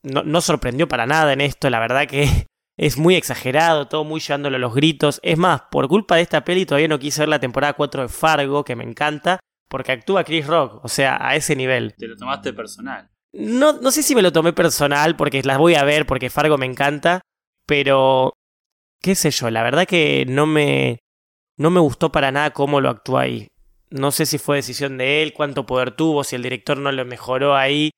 no, sorprendió para nada en esto, la verdad que es muy exagerado, todo muy llevándolo a los gritos. Es más, por culpa de esta peli todavía no quise ver la temporada 4 de Fargo, que me encanta, porque actúa Chris Rock, o sea, a ese nivel. Te lo tomaste personal. No, no sé si me lo tomé personal, porque las voy a ver, porque Fargo me encanta, pero qué sé yo, la verdad que no me, no me gustó para nada cómo lo actúa ahí. No sé si fue decisión de él, cuánto poder tuvo, si el director no lo mejoró ahí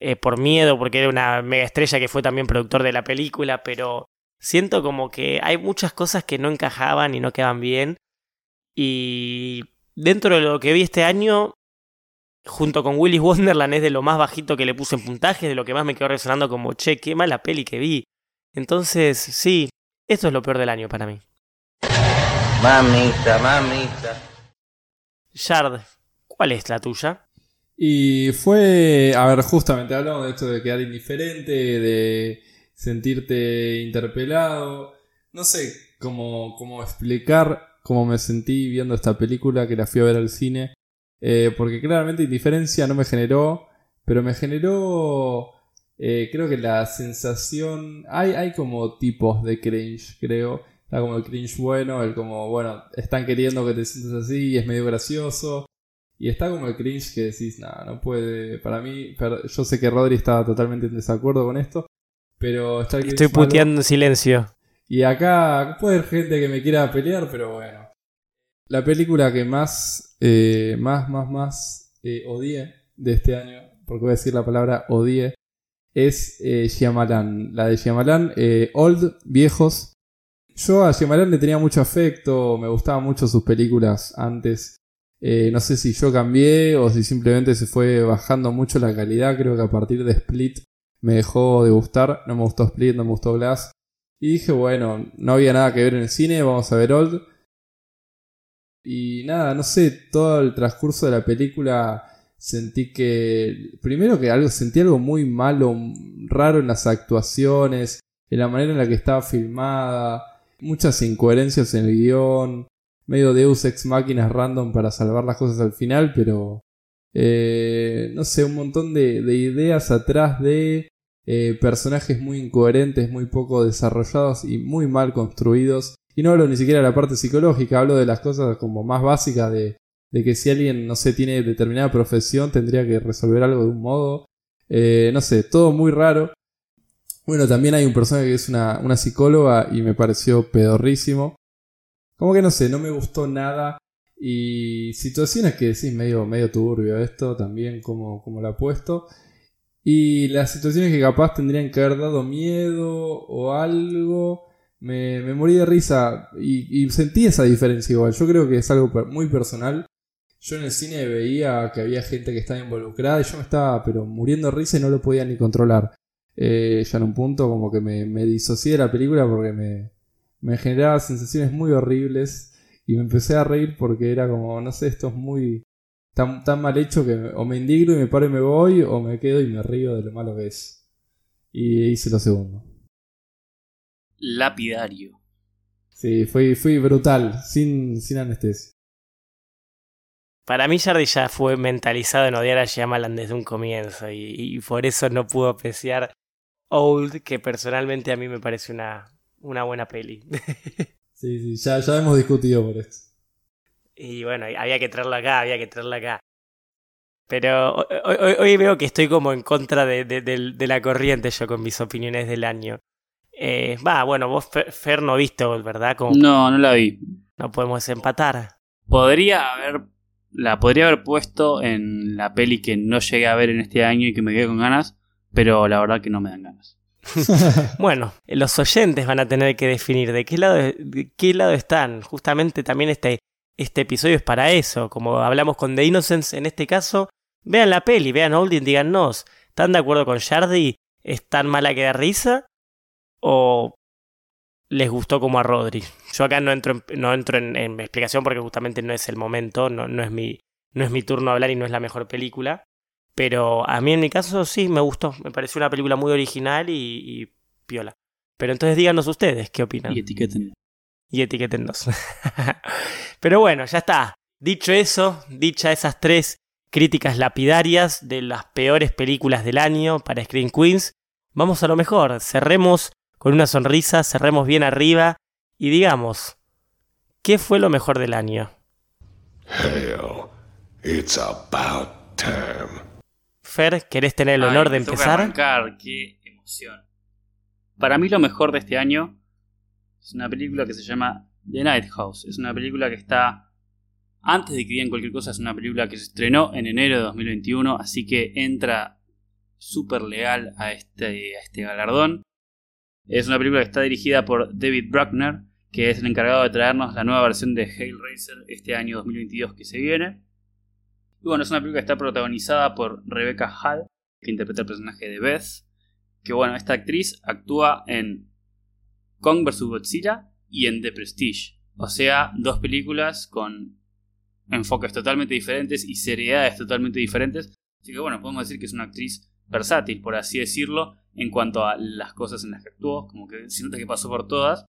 eh, por miedo, porque era una mega estrella que fue también productor de la película, pero siento como que hay muchas cosas que no encajaban y no quedan bien. Y dentro de lo que vi este año, junto con Willis Wonderland es de lo más bajito que le puse en puntaje, de lo que más me quedó resonando como, che, qué mala peli que vi. Entonces, sí, esto es lo peor del año para mí. Mamita, mamita. Yard, ¿cuál es la tuya? Y fue, a ver, justamente hablamos de esto de quedar indiferente, de sentirte interpelado. No sé cómo, cómo explicar cómo me sentí viendo esta película que la fui a ver al cine. Eh, porque claramente indiferencia no me generó, pero me generó, eh, creo que la sensación, hay, hay como tipos de cringe, creo. Está como el cringe bueno, el como, bueno, están queriendo que te sientas así y es medio gracioso. Y está como el cringe que decís, nada, no puede. Para mí, yo sé que Rodri estaba totalmente en desacuerdo con esto, pero está el Estoy puteando en silencio. Y acá puede haber gente que me quiera pelear, pero bueno. La película que más, eh, más, más, más eh, odié de este año, porque voy a decir la palabra odié, es eh, Shyamalan. La de Shyamalan, eh, Old, Viejos, yo a Shyamalan le tenía mucho afecto, me gustaban mucho sus películas antes. Eh, no sé si yo cambié o si simplemente se fue bajando mucho la calidad. Creo que a partir de Split me dejó de gustar. No me gustó Split, no me gustó Glass. Y dije, bueno, no había nada que ver en el cine, vamos a ver Old. Y nada, no sé, todo el transcurso de la película sentí que, primero que algo, sentí algo muy malo, raro en las actuaciones, en la manera en la que estaba filmada muchas incoherencias en el guion, medio Deus ex máquinas random para salvar las cosas al final, pero eh, no sé, un montón de, ideas atrás de eh, personajes muy incoherentes, muy poco desarrollados y muy mal construidos. Y no hablo ni siquiera de la parte psicológica, hablo de las cosas como más básicas de, de que si alguien, no sé, tiene determinada profesión, tendría que resolver algo de un modo. Eh, no sé, todo muy raro. Bueno, también hay un personaje que es una, una psicóloga y me pareció pedorrísimo. Como que no sé, no me gustó nada. Y situaciones que decís medio, medio turbio esto también, como, como la ha puesto. Y las situaciones que capaz tendrían que haber dado miedo o algo. Me, me morí de risa y, sentí esa diferencia igual. Yo creo que es algo muy personal. Yo en el cine veía que había gente que estaba involucrada y yo me estaba pero muriendo de risa y no lo podía ni controlar. Eh, ya en un punto como que me, me disocié de la película porque me, me generaba sensaciones muy horribles y me empecé a reír porque era como, no sé, esto es muy tan, tan mal hecho que o me indigno y me paro y me voy o me quedo y me río de lo malo que es. Y hice lo segundo. Lapidario. Sí, fui, fui brutal, sin, sin anestesia. Para mí Jardy ya fue mentalizado en odiar a Shyamalan desde un comienzo y, y por eso no pudo apreciar Old, que personalmente a mí me parece una, una buena peli. Sí, sí, ya, ya hemos discutido por esto. y bueno, había que traerla acá, había que traerla acá. Pero hoy, hoy- hoy veo que estoy como en contra de, de- la corriente yo con mis opiniones del año. Eh, Va, bueno, vos Fer, Fer, no viste Old, ¿verdad? Como No, no la vi. no podemos empatar. Podría haber. La podría haber puesto en la peli que no llegué a ver en este año y que me quedé con ganas, pero la verdad que no me dan ganas. Bueno, los oyentes van a tener que definir de qué lado, de qué lado están. Justamente también este, este episodio es para eso. Como hablamos con The Innocence en este caso, vean la peli, vean Old y díganos, ¿están de acuerdo con Shardy? ¿Es tan mala que da risa? ¿O les gustó como a Rodri? Yo acá no entro en, no entro en, en explicación porque justamente no es el momento, no, no, es mi, no es mi turno a hablar y no es la mejor película. Pero a mí en mi caso sí me gustó. Me pareció una película muy original y, y piola. Pero entonces díganos ustedes qué opinan. Y etiqueten. Y etiquétennos. Pero bueno, ya está. Dicho eso, dicha esas tres críticas lapidarias de las peores películas del año para Screen Queens, vamos a lo mejor. Cerremos con una sonrisa, cerremos bien arriba y digamos, ¿qué fue lo mejor del año? Hell, it's about time. Fer, ¿querés tener el honor Ay, de empezar? arrancar, qué emoción. Para mí lo mejor de este año es una película que se llama The Night House. Es una película que está antes de que digan cualquier cosa, es una película que se estrenó en enero de 2021, así que entra súper legal a este, a este galardón. Es una película que está dirigida por David Bruckner, que es el encargado de traernos la nueva versión de Hellraiser este año 2022 que se viene. Y bueno, es una película que está protagonizada por Rebecca Hall, que interpreta el personaje de Beth. Que bueno, esta actriz actúa en Kong vs. Godzilla y en The Prestige. O sea, dos películas con enfoques totalmente diferentes y seriedades totalmente diferentes. Así que bueno, podemos decir que es una actriz versátil, por así decirlo, en cuanto a las cosas en las que actuó. Como que se nota que pasó por todas.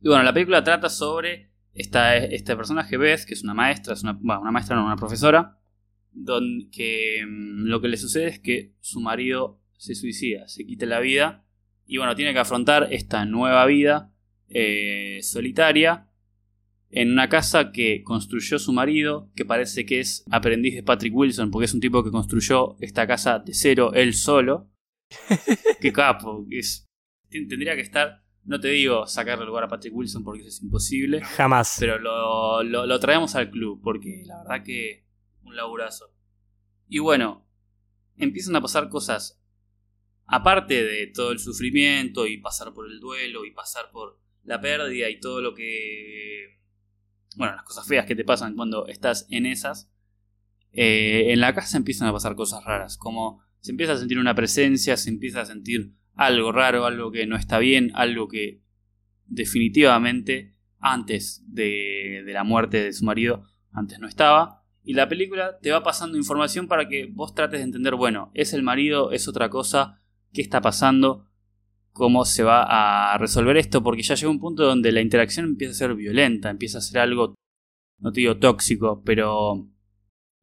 Y bueno, la película trata sobre esta, este personaje Beth, que es una maestra, es una, bueno, una maestra, no, una profesora, donde que mm, lo que le sucede es que su marido se suicida, se quita la vida y bueno, tiene que afrontar esta nueva vida eh, solitaria en una casa que construyó su marido, que parece que es aprendiz de Patrick Wilson, porque es un tipo que construyó esta casa de cero él solo. Qué capo, es, tendría que estar no te digo sacarle lugar a Patrick Wilson porque eso es imposible. Jamás. Pero lo, lo, lo, traemos al club porque la verdad que un laburazo. Y bueno, empiezan a pasar cosas. Aparte de todo el sufrimiento y pasar por el duelo y pasar por la pérdida y todo lo que... Bueno, las cosas feas que te pasan cuando estás en esas. Eh, en la casa empiezan a pasar cosas raras. Como se empieza a sentir una presencia, se empieza a sentir algo raro, algo que no está bien, algo que definitivamente antes de, la muerte de su marido, antes no estaba. Y la película te va pasando información para que vos trates de entender, bueno, es el marido, es otra cosa, qué está pasando, cómo se va a resolver esto, porque ya llega un punto donde la interacción empieza a ser violenta, empieza a ser algo, no te digo tóxico, pero...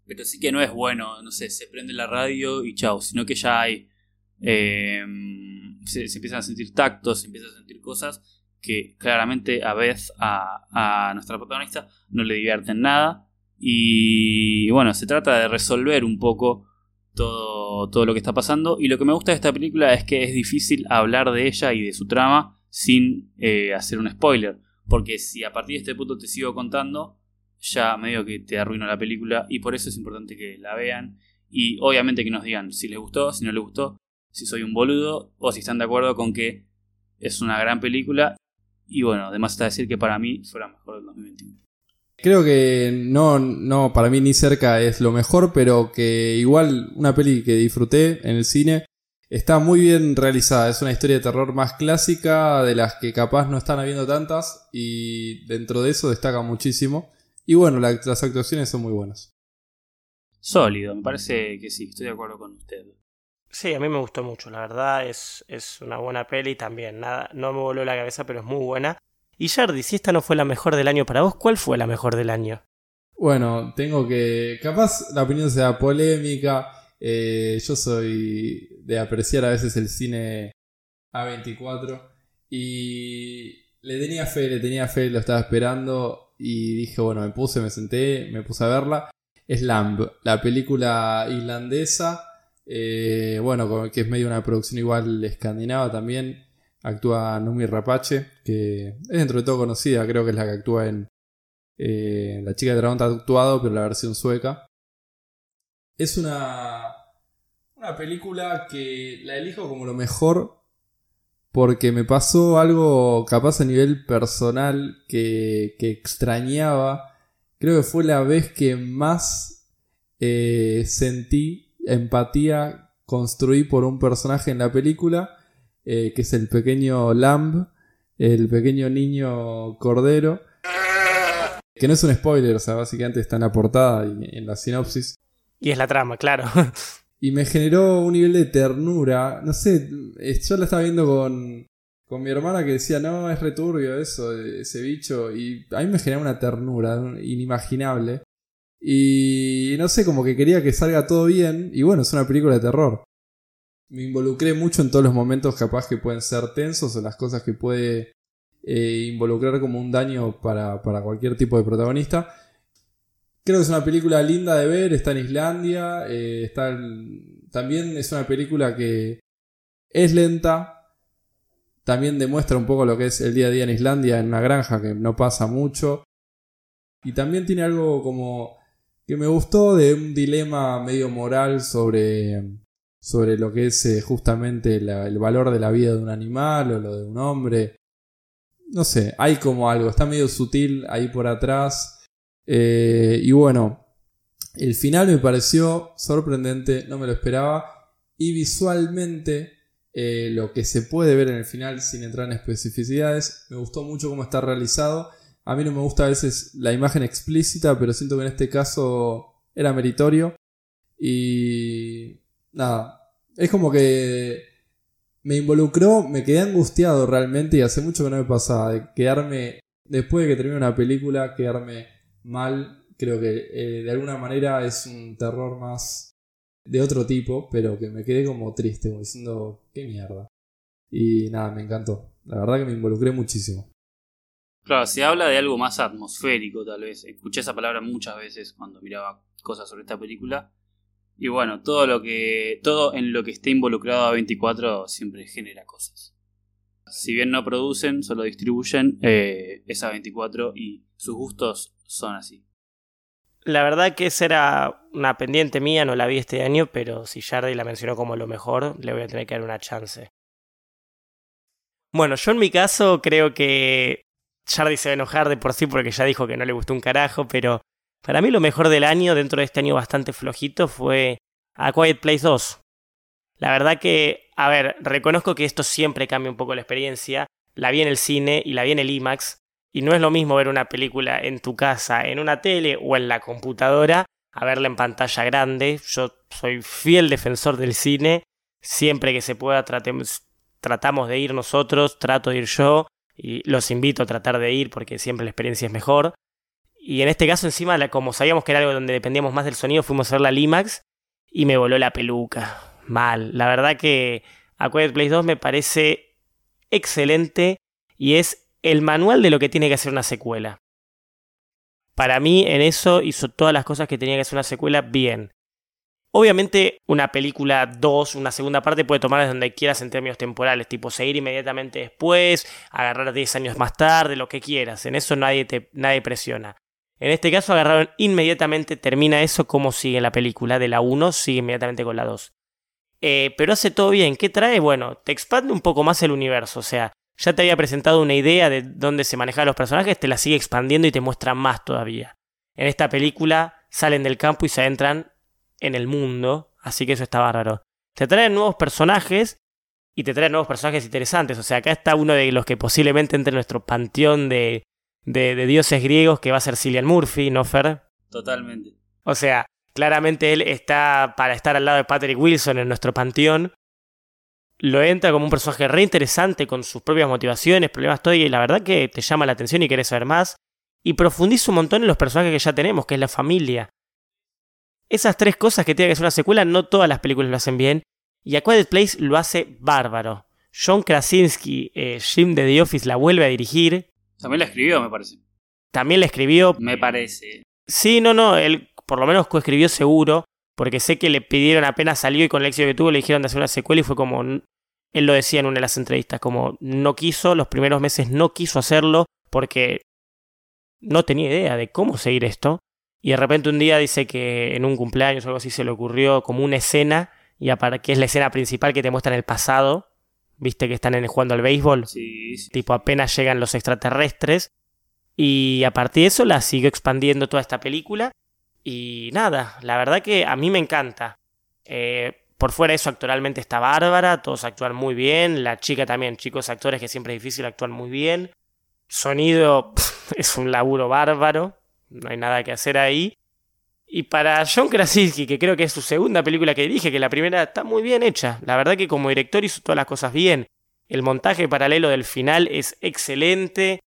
Pero sí que no es bueno, no sé, se prende la radio y chao, sino que ya hay... Se, se, empiezan a sentir tactos, se empiezan a sentir cosas que claramente a vez a, a, nuestra protagonista no le divierten nada. Y bueno, se trata de resolver un poco todo, todo lo que está pasando. Y lo que me gusta de esta película es que es difícil hablar de ella y de su trama sin eh, hacer un spoiler. Porque si a partir de este punto te sigo contando, ya medio que te arruino la película. Y por eso es importante que la vean. Y obviamente que nos digan si les gustó, si no les gustó, si soy un boludo o si están de acuerdo con que es una gran película. Y bueno, además está decir que para mí fue la mejor del 2021. Creo que no, no, para mí ni cerca es lo mejor, pero que igual una peli que disfruté en el cine está muy bien realizada. Es una historia de terror más clásica, de las que capaz no están habiendo tantas, y dentro de eso destaca muchísimo. Y bueno, la- las actuaciones son muy buenas. Sólido, me parece que sí, estoy de acuerdo con usted. Sí, a mí me gustó mucho, la verdad es, es una buena peli también. Nada, no me voló la cabeza, pero es muy buena. Y Jardi, si esta no fue la mejor del año para vos, ¿cuál fue la mejor del año? Bueno, tengo que. Capaz la opinión sea polémica. eh, yo soy de apreciar a veces el cine A24. Y le tenía fe, le tenía fe, lo estaba esperando. Y dije, bueno, me puse, me senté, me puse a verla. Es Lamb, la película irlandesa. Eh, bueno, que es medio una producción igual escandinava también. Actúa Numi Rapace, que es dentro de todo conocida, creo que es la que actúa en eh, la chica de dragón está actuado, pero la versión sueca. Es una, una película que la elijo como lo mejor porque me pasó algo capaz a nivel personal que, que extrañaba. Creo que fue la vez que más eh, sentí empatía, construí por un personaje en la película, eh, que es el pequeño Lamb, el pequeño niño cordero. Que no es un spoiler, o sea, básicamente está en la portada y en la sinopsis. Y es la trama, claro. Y me generó un nivel de ternura. No sé, eh, yo la estaba viendo con, con mi hermana que decía, no, es returbio eso, ese bicho. Y a mí me generaba una ternura inimaginable. Y no sé, como que quería que salga todo bien. Y bueno, es una película de terror. Me involucré mucho en todos los momentos capaz que pueden ser tensos o las cosas que puede eh, involucrar como un daño para, para cualquier tipo de protagonista. Creo que es una película linda de ver, está en Islandia, eh, está también es una película que es lenta, también demuestra un poco lo que es el día a día en Islandia, en una granja que no pasa mucho, y también tiene algo como que me gustó de un dilema medio moral sobre, sobre lo que es eh, justamente el valor de la vida de un animal o lo de un hombre. No sé, hay como algo, está medio sutil ahí por atrás. Eh, y bueno, el final me pareció sorprendente, no me lo esperaba. Y visualmente, eh, lo que se puede ver en el final, sin entrar en especificidades, me gustó mucho cómo está realizado. A mí no me gusta a veces la imagen explícita, pero siento que en este caso era meritorio. Y nada, es como que me involucró, me quedé angustiado realmente y hace mucho que no me pasaba de quedarme, después de que termine una película, quedarme mal. Creo que eh, de alguna manera es un terror más de otro tipo, pero que me quedé como triste, como diciendo, qué mierda. Y nada, me encantó. La verdad que me involucré muchísimo. Claro, se habla de algo más atmosférico, tal vez. Escuché esa palabra muchas veces cuando miraba cosas sobre esta película. Y bueno, todo lo que. todo en lo que esté involucrado a 24 siempre genera cosas. Si bien no producen, solo distribuyen, eh, es a 24 y sus gustos son así. La verdad que esa era una pendiente mía, no la vi este año, pero si Jardy la mencionó como lo mejor, le voy a tener que dar una chance. Bueno, yo en mi caso creo que Jardy se va a enojar de por sí porque ya dijo que no le gustó un carajo, pero para mí lo mejor del año, dentro de este año bastante flojito, fue A Quiet Place 2. La verdad que, a ver, reconozco que esto siempre cambia un poco la experiencia. La vi en el cine y la vi en el IMAX. Y no es lo mismo ver una película en tu casa, en una tele o en la computadora, a verla en pantalla grande. Yo soy fiel defensor del cine. Siempre que se pueda tratamos de ir nosotros, trato de ir yo. Y los invito a tratar de ir porque siempre la experiencia es mejor. Y en este caso encima, como sabíamos que era algo donde dependíamos más del sonido, fuimos a ver la IMAX y me voló la peluca. Mal. La verdad que A Quiet Place 2 me parece excelente y es el manual de lo que tiene que hacer una secuela. Para mí, en eso hizo todas las cosas que tenía que hacer una secuela bien. Obviamente una película 2, una segunda parte puede tomar desde donde quieras en términos temporales, tipo seguir inmediatamente después, agarrar 10 años más tarde, lo que quieras, en eso nadie, te, nadie presiona. En este caso agarraron inmediatamente, termina eso como sigue la película, de la 1 sigue inmediatamente con la 2. Eh, pero hace todo bien, ¿qué trae? Bueno, te expande un poco más el universo, o sea, ya te había presentado una idea de dónde se manejan los personajes, te la sigue expandiendo y te muestra más todavía. En esta película salen del campo y se adentran en el mundo, así que eso está bárbaro. Te traen nuevos personajes y te traen nuevos personajes interesantes. O sea, acá está uno de los que posiblemente entre en nuestro panteón de, de, de dioses griegos, que va a ser Cillian Murphy, ¿no, Fer? Totalmente. O sea, claramente él está para estar al lado de Patrick Wilson en nuestro panteón. Lo entra como un personaje re interesante con sus propias motivaciones, problemas, todo, y la verdad que te llama la atención y querés saber más. Y profundiza un montón en los personajes que ya tenemos, que es la familia. Esas tres cosas que tiene que ser una secuela, no todas las películas lo hacen bien. Y A Quiet Place lo hace bárbaro. John Krasinski, eh, Jim de The Office, la vuelve a dirigir. También la escribió, me parece. También la escribió. Me parece. Sí, no, no, él por lo menos coescribió seguro. Porque sé que le pidieron apenas salió y con el éxito que tuvo le dijeron de hacer una secuela y fue como. Él lo decía en una de las entrevistas, como no quiso, los primeros meses no quiso hacerlo porque no tenía idea de cómo seguir esto. Y de repente un día dice que en un cumpleaños o algo así se le ocurrió como una escena, y que es la escena principal que te muestra en el pasado. Viste que están en, jugando al béisbol. Sí, sí. Tipo, apenas llegan los extraterrestres. Y a partir de eso la siguió expandiendo toda esta película. Y nada, la verdad que a mí me encanta. Eh, por fuera de eso, actoralmente está bárbara, todos actúan muy bien. La chica también, chicos actores que siempre es difícil, actúan muy bien. Sonido es un laburo bárbaro, no hay nada que hacer ahí. Y para John Krasinski, que creo que es su segunda película que dirige, que la primera está muy bien hecha. La verdad que como director hizo todas las cosas bien. El montaje paralelo del final es excelente.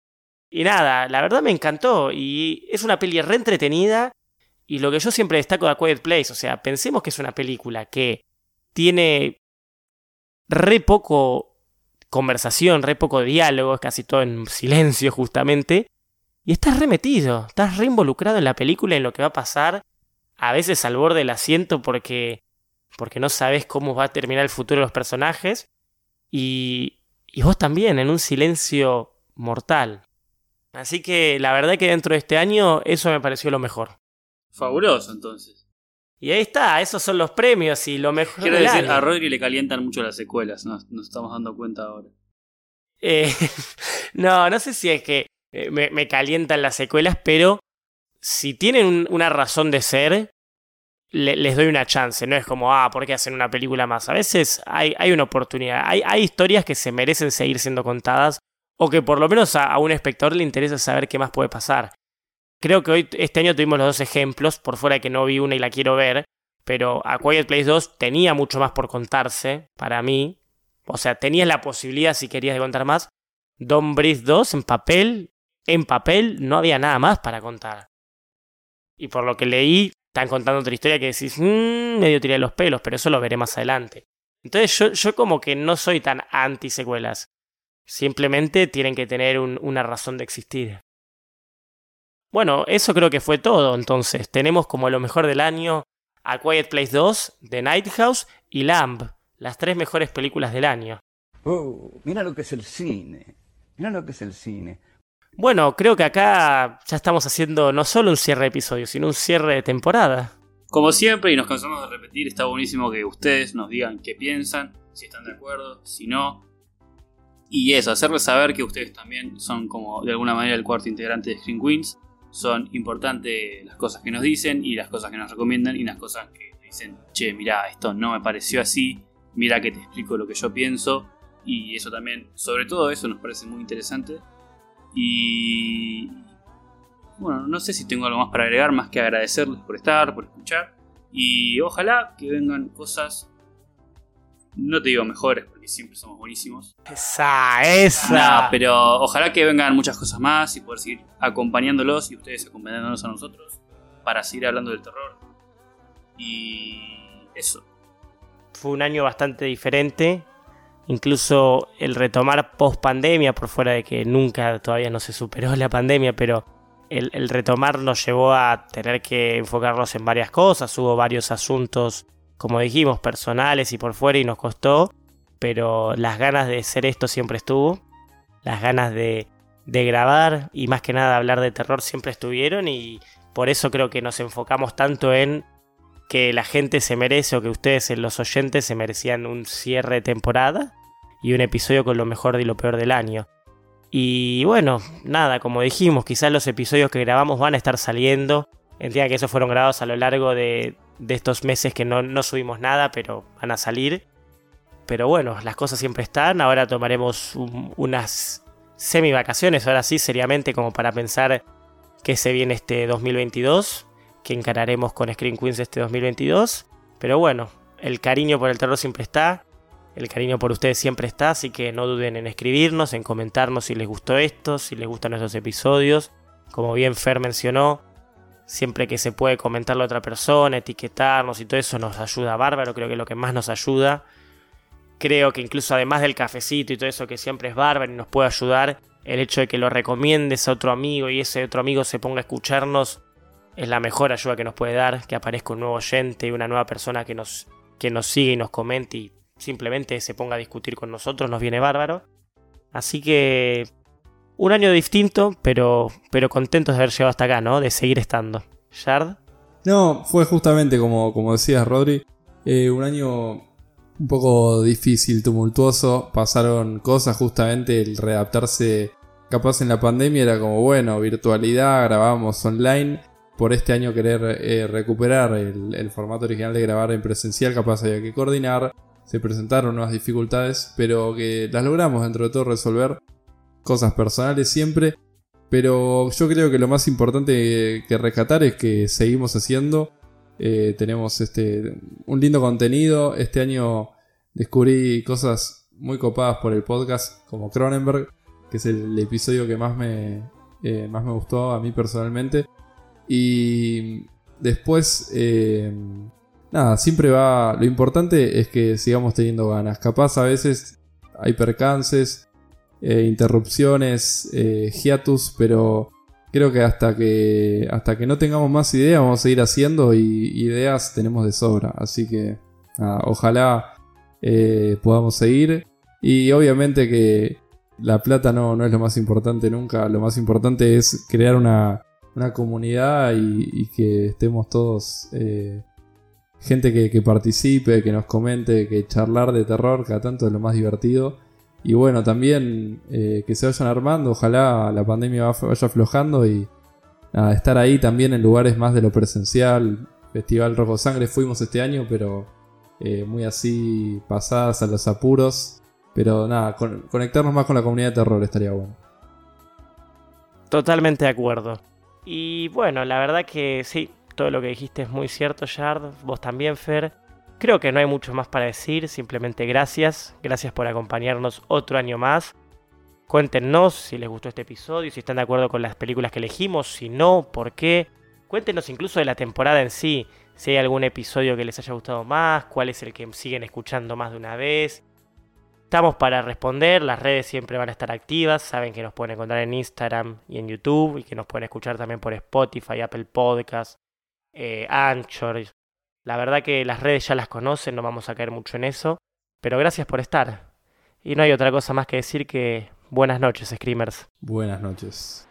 Y nada, la verdad me encantó. Y es una peli re entretenida. Y lo que yo siempre destaco de A Quiet Place, o sea, pensemos que es una película que tiene re poco conversación, re poco diálogo, es casi todo en silencio justamente. Y estás remetido, estás re involucrado en la película, en lo que va a pasar, a veces al borde del asiento porque, porque no sabes cómo va a terminar el futuro de los personajes. Y, y vos también, en un silencio mortal. Así que la verdad que dentro de este año eso me pareció lo mejor. Fabuloso entonces. Y ahí está, esos son los premios y lo mejor. Quiero del decir, año. a Rodri le calientan mucho las secuelas, nos, nos estamos dando cuenta ahora. Eh, no, no sé si es que eh, me, calientan las secuelas, pero si tienen un- una razón de ser, le- les doy una chance. No es como, ah, ¿por qué hacen una película más? A veces hay, hay una oportunidad. Hay, hay historias que se merecen seguir siendo contadas o que por lo menos a, a un espectador le interesa saber qué más puede pasar. Creo que hoy, este año tuvimos los dos ejemplos, por fuera de que no vi una y la quiero ver, pero A Quiet Place 2 tenía mucho más por contarse, para mí. O sea, tenías la posibilidad, si querías, de contar más. Don Breeze 2 en papel, en papel no había nada más para contar. Y por lo que leí, están contando otra historia que decís, mmm, medio tiré los pelos, pero eso lo veré más adelante. Entonces yo, yo como que no soy tan anti secuelas. Simplemente tienen que tener un- una razón de existir. Bueno, eso creo que fue todo entonces. Tenemos como lo mejor del año A Quiet Place 2, The Night House y Lamb, las tres mejores películas del año. Oh, mira lo que es el cine. Mira lo que es el cine. Bueno, creo que acá ya estamos haciendo no solo un cierre de episodio, sino un cierre de temporada. Como siempre, y nos cansamos de repetir, está buenísimo que ustedes nos digan qué piensan, si están de acuerdo, si no. Y eso, hacerles saber que ustedes también son como de alguna manera el cuarto integrante de Screen Queens. Son importantes las cosas que nos dicen y las cosas que nos recomiendan y las cosas que dicen, che, mirá, esto no me pareció así, mira que te explico lo que yo pienso. Y eso también, sobre todo eso nos parece muy interesante. Y bueno, no sé si tengo algo más para agregar, más que agradecerles por estar, por escuchar. Y ojalá que vengan cosas, no te digo mejores, porque siempre somos buenísimos. Esa, esa. No, pero ojalá que vengan muchas cosas más y poder seguir acompañándolos y ustedes acompañándonos a nosotros para seguir hablando del terror. Y eso. Fue un año bastante diferente. Incluso el retomar post pandemia, por fuera de que nunca todavía no se superó la pandemia, pero el, retomar nos llevó a tener que enfocarnos en varias cosas. Hubo varios asuntos como dijimos, personales y por fuera y nos costó, pero las ganas de ser esto siempre estuvo, las ganas de, de grabar y más que nada hablar de terror siempre estuvieron y por eso creo que nos enfocamos tanto en que la gente se merece o que ustedes, los oyentes, se merecían un cierre de temporada y un episodio con lo mejor y lo peor del año. Y bueno, nada, como dijimos, quizás los episodios que grabamos van a estar saliendo. Entienda que esos fueron grabados a lo largo de, de estos meses que no, no subimos nada, pero van a salir. Pero bueno, las cosas siempre están. Ahora tomaremos unas semi vacaciones, ahora sí, seriamente, como para pensar qué se viene este 2022, que encararemos con Screen Queens este 2022. Pero bueno, el cariño por el terror siempre está. El cariño por ustedes siempre está, así que no duden en escribirnos, en comentarnos si les gustó esto, si les gustan nuestros episodios. Como bien Fer mencionó, siempre que se puede comentarlo a otra persona, etiquetarnos y todo eso nos ayuda bárbaro, creo que es lo que más nos ayuda. Creo que incluso además del cafecito y todo eso que siempre es bárbaro y nos puede ayudar, el hecho de que lo recomiendes a otro amigo y ese otro amigo se ponga a escucharnos es la mejor ayuda que nos puede dar, que aparezca un nuevo oyente y una nueva persona que nos, que nos sigue y nos comente y simplemente se ponga a discutir con nosotros, nos viene bárbaro. Así que un año distinto, pero, pero contentos de haber llegado hasta acá, ¿no? De seguir estando. ¿Shard? No, fue justamente como, como decías, Rodri, eh, un año un poco difícil, tumultuoso. Pasaron cosas, justamente el readaptarse. Capaz en la pandemia era como, bueno, virtualidad, grabamos online. Por este año querer eh, recuperar el, formato original de grabar en presencial, capaz había que coordinar se presentaron nuevas dificultades, pero que las logramos dentro de todo resolver. Cosas personales siempre, pero yo creo que lo más importante que rescatar es que seguimos haciendo. Eh, tenemos este, un lindo contenido. Este año descubrí cosas muy copadas por el podcast, como Cronenberg, que es el, episodio que más me, eh, más me gustó a mí personalmente. Y después eh, nada, siempre va. Lo importante es que sigamos teniendo ganas. Capaz a veces hay percances, eh, interrupciones, eh, hiatus, pero creo que hasta que hasta que no tengamos más ideas vamos a seguir haciendo y ideas tenemos de sobra. Así que nada, ojalá eh, podamos seguir. Y obviamente que la plata no, no, es lo más importante nunca. Lo más importante es crear una, una comunidad y, que estemos todos gente que, participe, que nos comente, que charlar de terror, cada tanto es lo más divertido. Y bueno, también eh, que se vayan armando, ojalá la pandemia vaya aflojando y estar ahí también en lugares más de lo presencial. Festival Rojo Sangre fuimos este año, pero eh, muy así pasadas a los apuros. Pero nada, conectarnos más con la comunidad de terror estaría bueno. Totalmente de acuerdo. Y bueno, la verdad que sí, todo lo que dijiste es muy cierto, Yard. Vos también, Fer. Creo que no hay mucho más para decir, simplemente gracias. Gracias por acompañarnos otro año más. Cuéntenos si les gustó este episodio, si están de acuerdo con las películas que elegimos, si no, por qué. Cuéntenos incluso de la temporada en sí, si hay algún episodio que les haya gustado más, cuál es el que siguen escuchando más de una vez. Estamos para responder, las redes siempre van a estar activas, saben que nos pueden encontrar en Instagram y en YouTube y que nos pueden escuchar también por Spotify, Apple Podcasts, eh, Anchor. La verdad que las redes ya las conocen, no vamos a caer mucho en eso. Pero gracias por estar. Y no hay otra cosa más que decir que buenas noches, Screamers. Buenas noches.